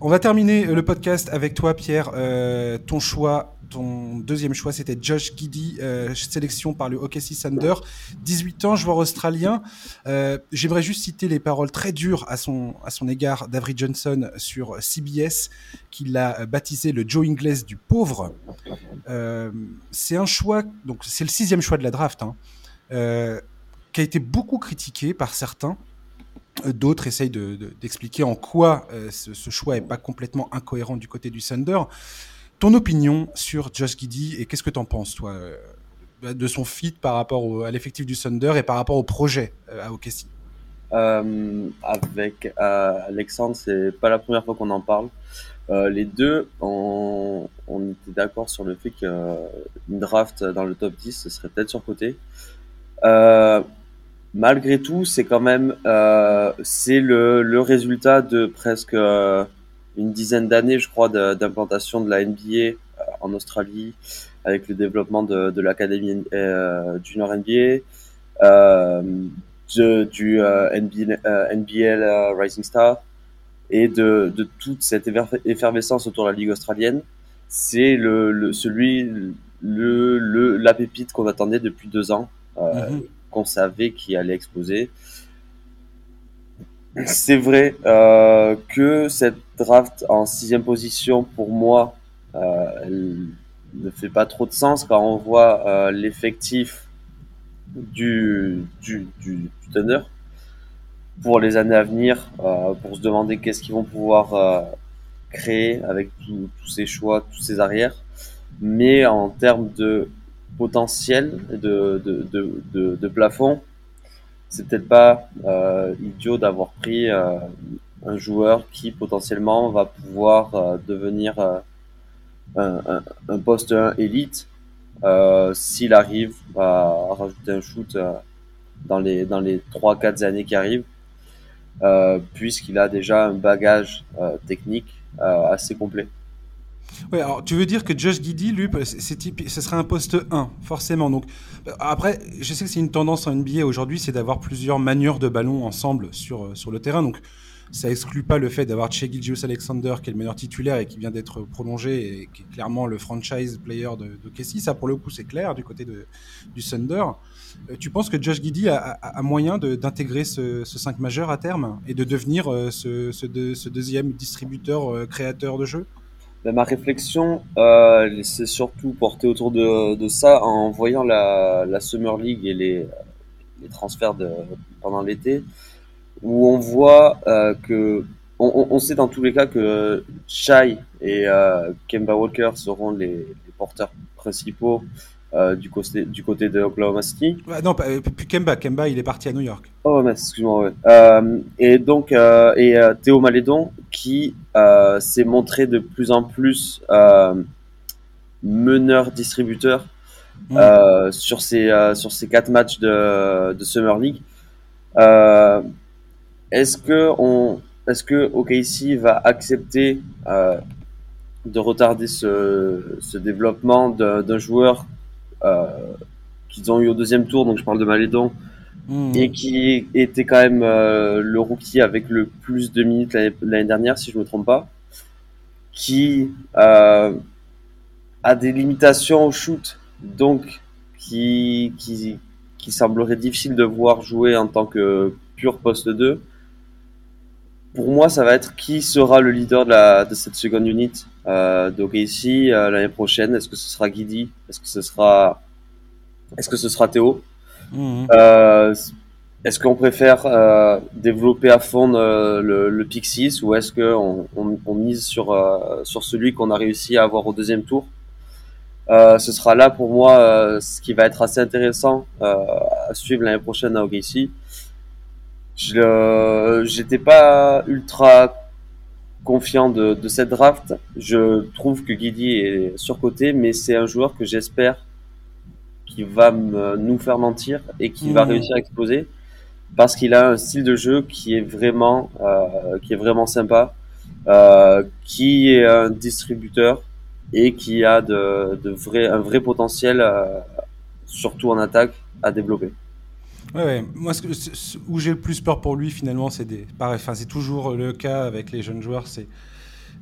On va terminer euh, le podcast avec toi, Pierre. Euh, ton choix, ton deuxième choix, c'était Josh Giddy, sélection par le OKC Thunder. 18 ans, joueur australien. J'aimerais juste citer les paroles très dures à son, à son égard d'Avery Johnson sur CBS, qui l'a baptisé le Joe Ingles du pauvre. c'est un choix, donc c'est le sixième choix de la draft. Hein qui a été beaucoup critiqué par certains. Euh, d'autres essayent d'expliquer de, en quoi euh, ce, choix n'est pas complètement incohérent du côté du Thunder. Ton opinion sur Josh Giddy et qu'est-ce que tu en penses, toi, euh, de son fit par rapport à l'effectif du Thunder et par rapport au projet à OKC Avec Alexandre, c'est pas la première fois qu'on en parle. les deux, on, on d'accord sur le fait qu'une draft dans le top 10, ce serait peut-être surcoté. Malgré tout, c'est quand même euh, c'est le, le, résultat de presque euh, une dizaine d'années, je crois, d'implantation de, la NBA euh, en Australie, avec le développement de, de l'académie euh, junior NBA, euh, de, du NBL, NBL Rising Star et de, de, toute cette effervescence autour de la ligue australienne. C'est le, le, celui le, le la pépite qu'on attendait depuis deux ans. Mm qu'on savait qui allait exploser. C'est vrai euh, que cette draft en sixième position, pour moi, euh, ne fait pas trop de sens quand on voit euh, l'effectif du, du, du, Thunder pour les années à venir, pour se demander qu'est-ce qu'ils vont pouvoir créer avec tous ces choix, tous ces arrières. Mais en termes de potentiel de, de, de, plafond, c'est peut-être pas euh, idiot d'avoir pris euh, un joueur qui potentiellement va pouvoir euh, devenir un, poste 1 élite s'il arrive à rajouter un shoot dans les dans les 3-4 années qui arrivent, puisqu'il a déjà un bagage technique assez complet. Ouais, alors tu veux dire que Josh Giddy, lui, type, ce serait un poste 1, forcément. Donc après, je sais que c'est une tendance en NBA aujourd'hui, c'est d'avoir plusieurs manières de ballon ensemble sur, euh, sur le terrain. Donc ça exclut pas le fait d'avoir Shea Gilgeous Alexander, qui est le meilleur titulaire et qui vient d'être prolongé et qui est clairement le franchise player de, de Casey. Ça, pour le coup, c'est clair du côté de, du Thunder. Euh, tu penses que Josh Giddy a, a, a moyen d'intégrer ce, ce 5 majeur à terme et de devenir euh, ce, ce, ce deuxième distributeur créateur de jeu? Ben, ma réflexion euh, s'est surtout portée autour de, de, ça en voyant la, la Summer League et les, les transferts de, pendant l'été, où on voit euh, que on, sait dans tous les cas que Shai et euh, Kemba Walker seront les, porteurs principaux euh, du, côté, du côté de Oklahoma City. non, pas, plus Kemba. Kemba, il est parti à New York. Oh, excuse-moi. et donc, et Théo Malédon qui s'est montré de plus en plus meneur-distributeur mmh. sur, ces, sur ces quatre matchs de, de Summer League. Est-ce que on, est-ce que OKC va accepter euh, de retarder ce, ce développement d'un joueur euh, qu'ils ont eu au deuxième tour, donc je parle de Malédon, hmm. et qui était quand même euh, le rookie avec le plus de minutes l'année dernière, si je me trompe pas, qui euh, a des limitations au shoot, donc qui, qui, qui semblerait difficile de voir jouer en tant que pur poste 2 pour moi, ça va être qui sera le leader de, la, de cette seconde unit euh, euh, l'année prochaine. Est-ce que ce sera Guidi? Est-ce que ce sera Est-ce que ce sera Théo? Mhm. euh, Est-ce qu'on préfère euh, développer à fond euh, le, le pick 6 ou est-ce qu'on on, on, mise sur euh, sur celui qu'on a réussi à avoir au deuxième tour? Ce sera là pour moi ce qui va être assez intéressant à suivre l'année prochaine à OKC je j'étais pas ultra confiant de, de, cette draft. Je trouve que Guidi est surcoté, mais c'est un joueur que j'espère qui va me, nous faire mentir et qui va mmh. réussir à exploser parce qu'il a un style de jeu qui est vraiment euh, qui est vraiment sympa, euh, qui est un distributeur et qui a de, de vrai un vrai potentiel, euh, surtout en attaque, à développer. Ouais, moi, ce, où j'ai le plus peur pour lui, finalement, c'est des. Enfin, c'est toujours le cas avec les jeunes joueurs, c'est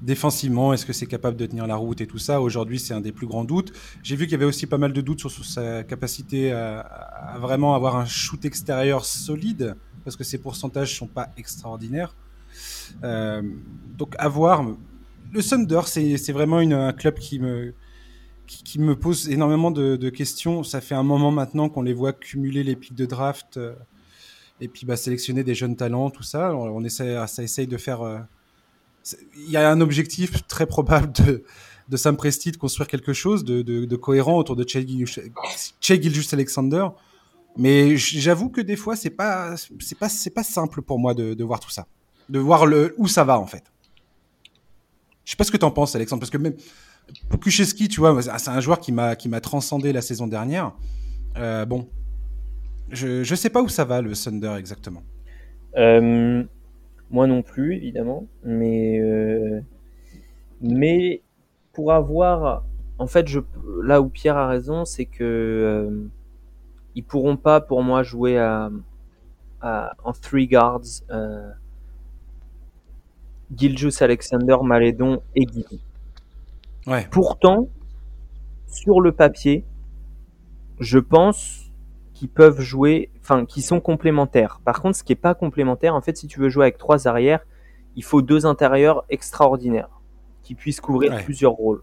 défensivement, est-ce que c'est capable de tenir la route et tout ça? Aujourd'hui, c'est un des plus grands doutes. J'ai vu qu'il y avait aussi pas mal de doutes sur, sa capacité à, vraiment avoir un shoot extérieur solide, parce que ses pourcentages sont pas extraordinaires. Euh, donc, à voir. Le Thunder, c'est vraiment une, un club qui me, qui, me pose énormément de, questions. Ça fait un moment maintenant qu'on les voit cumuler les pics de draft euh, et puis bah, sélectionner des jeunes talents, tout ça. On, essaie, ça essaye de faire. Euh, il y a un objectif très probable de, de Sam Presti de construire quelque chose de, cohérent autour de Che Gilgis Alexander. Mais j'avoue que des fois, c'est pas, pas, pas simple pour moi de, voir tout ça, de voir où ça va en fait. Je sais pas ce que tu en penses, Alexandre, parce que même Pukucheski, tu vois, c'est un joueur qui m'a qui m'a transcendé la saison dernière. Euh, bon, je je sais pas où ça va le Thunder exactement. Euh, moi non plus, évidemment, mais euh, mais pour avoir, en fait, je là où Pierre a raison, c'est que ils pourront pas, pour moi, jouer à, en three guards. Giljus Alexander, Malédon et Guidi. Pourtant, sur le papier, je pense qu'ils peuvent jouer, enfin, qu'ils sont complémentaires. Par contre, ce qui est pas complémentaire, en fait, si tu veux jouer avec trois arrières, il faut deux intérieurs extraordinaires qui puissent couvrir plusieurs rôles.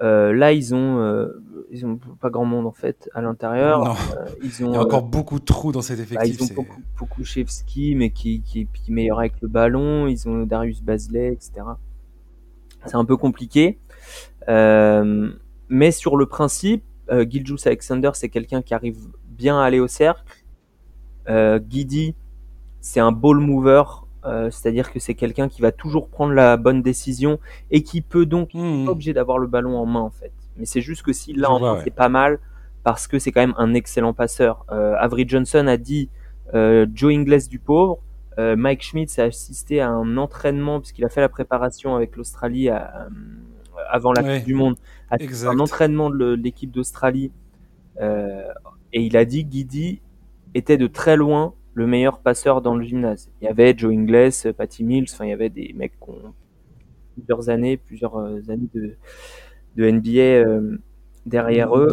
Euh, là, ils ont, euh, ils ont pas grand monde en fait à l'intérieur. Euh, ils ont, il y a encore beaucoup de trous dans cet effectif. Bah, ils ont beaucoup, mais qui, qui, qui est meilleur avec le ballon. Ils ont Darius Bazley, etc c'est un peu compliqué. Euh, mais sur le principe, euh, Giljus Alexander, c'est quelqu'un qui arrive bien à aller au cercle. Euh, Guidi, c'est un ball mover, euh, c'est-à-dire que c'est quelqu'un qui va toujours prendre la bonne décision et qui peut donc mmh. pas obligé d'avoir le ballon en main en fait. Mais c'est juste que s'il l'a en main, c'est pas mal parce que c'est quand même un excellent passeur. Euh, Avery Johnson a dit euh, Joe Ingles du pauvre. Euh, Mike Schmitz a assisté à un entraînement puisqu'il a fait la préparation avec l'Australie euh, avant la Coupe du Monde, un entraînement de l'équipe d'Australie. Euh, et il a dit que Guidi était de très loin le meilleur passeur dans le gymnase. Il y avait Joe Ingles, Patty Mills, enfin il y avait des mecs qui ont plusieurs années, plusieurs années de, de NBA derrière eux.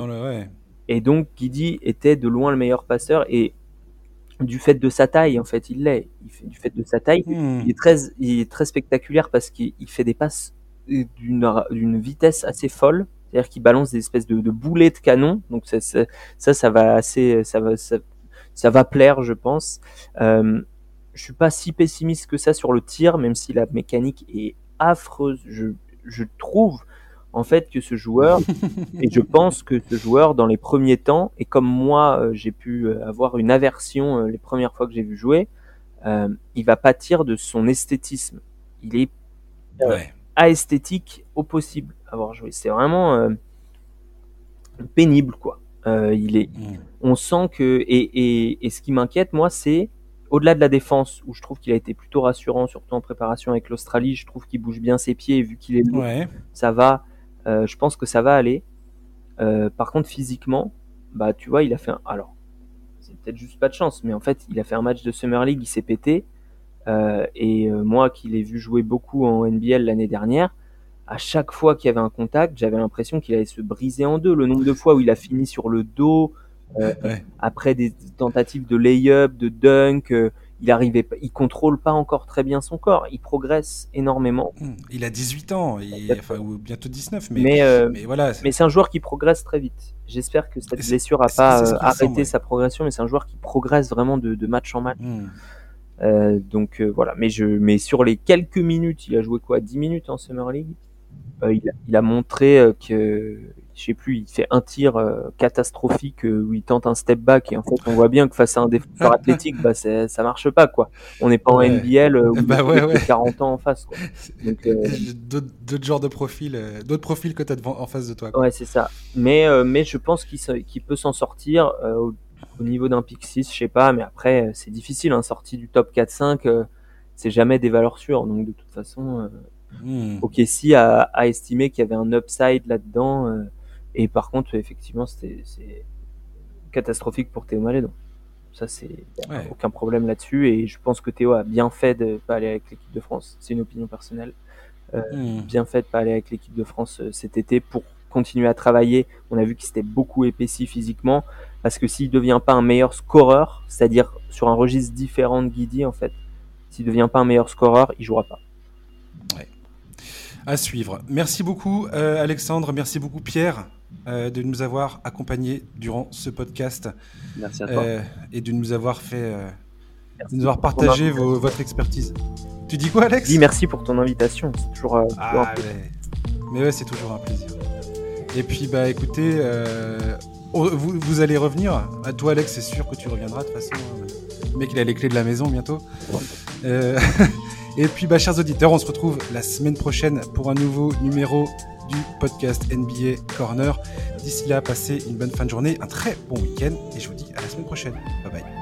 Et donc Guidi était de loin le meilleur passeur. Et du fait de sa taille, en fait, il l'est. du fait de sa taille, hmm. il est très, il est très spectaculaire parce qu'il fait des passes d'une vitesse assez folle. C'est-à-dire qu'il balance des espèces de, de, boulets de canon. Donc ça, ça, ça, va assez, ça va, ça, va plaire, je pense. Euh, je suis pas si pessimiste que ça sur le tir, même si la mécanique est affreuse. Je, je trouve en fait que ce joueur, [LAUGHS] et je pense que ce joueur dans les premiers temps, et comme moi euh, j'ai pu euh, avoir une aversion euh, les premières fois que j'ai vu jouer, il va pâtir de son esthétisme. Il est ouais. aesthétique au possible avoir joué. C'est vraiment pénible quoi. il est, mm. on sent que et, et, et ce qui m'inquiète moi c'est au-delà de la défense, où je trouve qu'il a été plutôt rassurant, surtout en préparation avec l'Australie, je trouve qu'il bouge bien ses pieds, vu qu'il est lourd, ça va. Euh, je pense que ça va aller. Euh, par contre, physiquement, bah tu vois, il a fait un... Alors, c'est peut-être juste pas de chance, mais en fait, il a fait un match de Summer League, il s'est pété. Euh, et moi, qui l'ai vu jouer beaucoup en NBL l'année dernière, à chaque fois qu'il y avait un contact, j'avais l'impression qu'il allait se briser en deux. Le nombre de fois où il a fini sur le dos, après des tentatives de lay-up, de dunk, il arrivait, il contrôle pas encore très bien son corps. Il progresse énormément. Hmm, il a 18 ans, enfin, ou bientôt 19, mais, euh, mais, voilà. Mais c'est un joueur qui progresse très vite. J'espère que cette blessure a pas arrêté sa progression, mais c'est un joueur qui progresse vraiment de, match en match. Hmm. donc voilà, mais je, mais sur les quelques minutes, il a joué quoi, 10 minutes en Summer League? il, a, il, a, montré que je sais plus, il fait un tir euh, catastrophique euh, où il tente un step back et en fait on voit bien que face à un défenseur [LAUGHS] athlétique, bah ça marche pas quoi. On n'est pas en NBL euh, où [LAUGHS] bah, il y a 40 ans en face. [LAUGHS] d'autres genres de profils, d'autres profils que tu as en face de toi. Ouais c'est ça. Mais mais je pense qu'il peut s'en sortir au, niveau d'un pick 6, je sais pas, mais après c'est difficile, un hein, sorti du top 4-5, c'est jamais des valeurs sûres, donc de toute façon. Hmm. Ok, si a, a estimé qu'il y avait un upside là-dedans, et par contre, effectivement, c'était catastrophique pour Théo Malédon. Ça, c'est aucun problème là-dessus. Et je pense que Théo a bien fait de pas aller avec l'équipe de France. C'est une opinion personnelle. Euh, hmm. Bien fait de pas aller avec l'équipe de France euh, cet été pour continuer à travailler. On a vu qu'il s'était beaucoup épaissi physiquement. Parce que s'il devient pas un meilleur scoreur, c'est-à-dire sur un registre différent de Guidi, en fait, s'il devient pas un meilleur scoreur, il jouera pas. Ouais. À suivre. Merci beaucoup, euh, Alexandre. Merci beaucoup, Pierre. Euh, de nous avoir accompagnés durant ce podcast. Merci à toi. Euh, et de nous avoir fait, euh, de nous avoir partagé votre expertise. Tu dis quoi, Alex? Dis merci pour ton invitation. C'est toujours, ah, mais... ouais, c'est toujours un plaisir. Et puis, bah, écoutez, vous, vous, allez revenir. À toi, Alex, c'est sûr que tu reviendras de toute façon. Le mec, il a les clés de la maison bientôt. [LAUGHS] et puis, bah, chers auditeurs, on se retrouve la semaine prochaine pour un nouveau numéro du podcast NBA Corner. D'ici là, passez une bonne fin de journée, un très bon week-end et je vous dis à la semaine prochaine. Bye bye.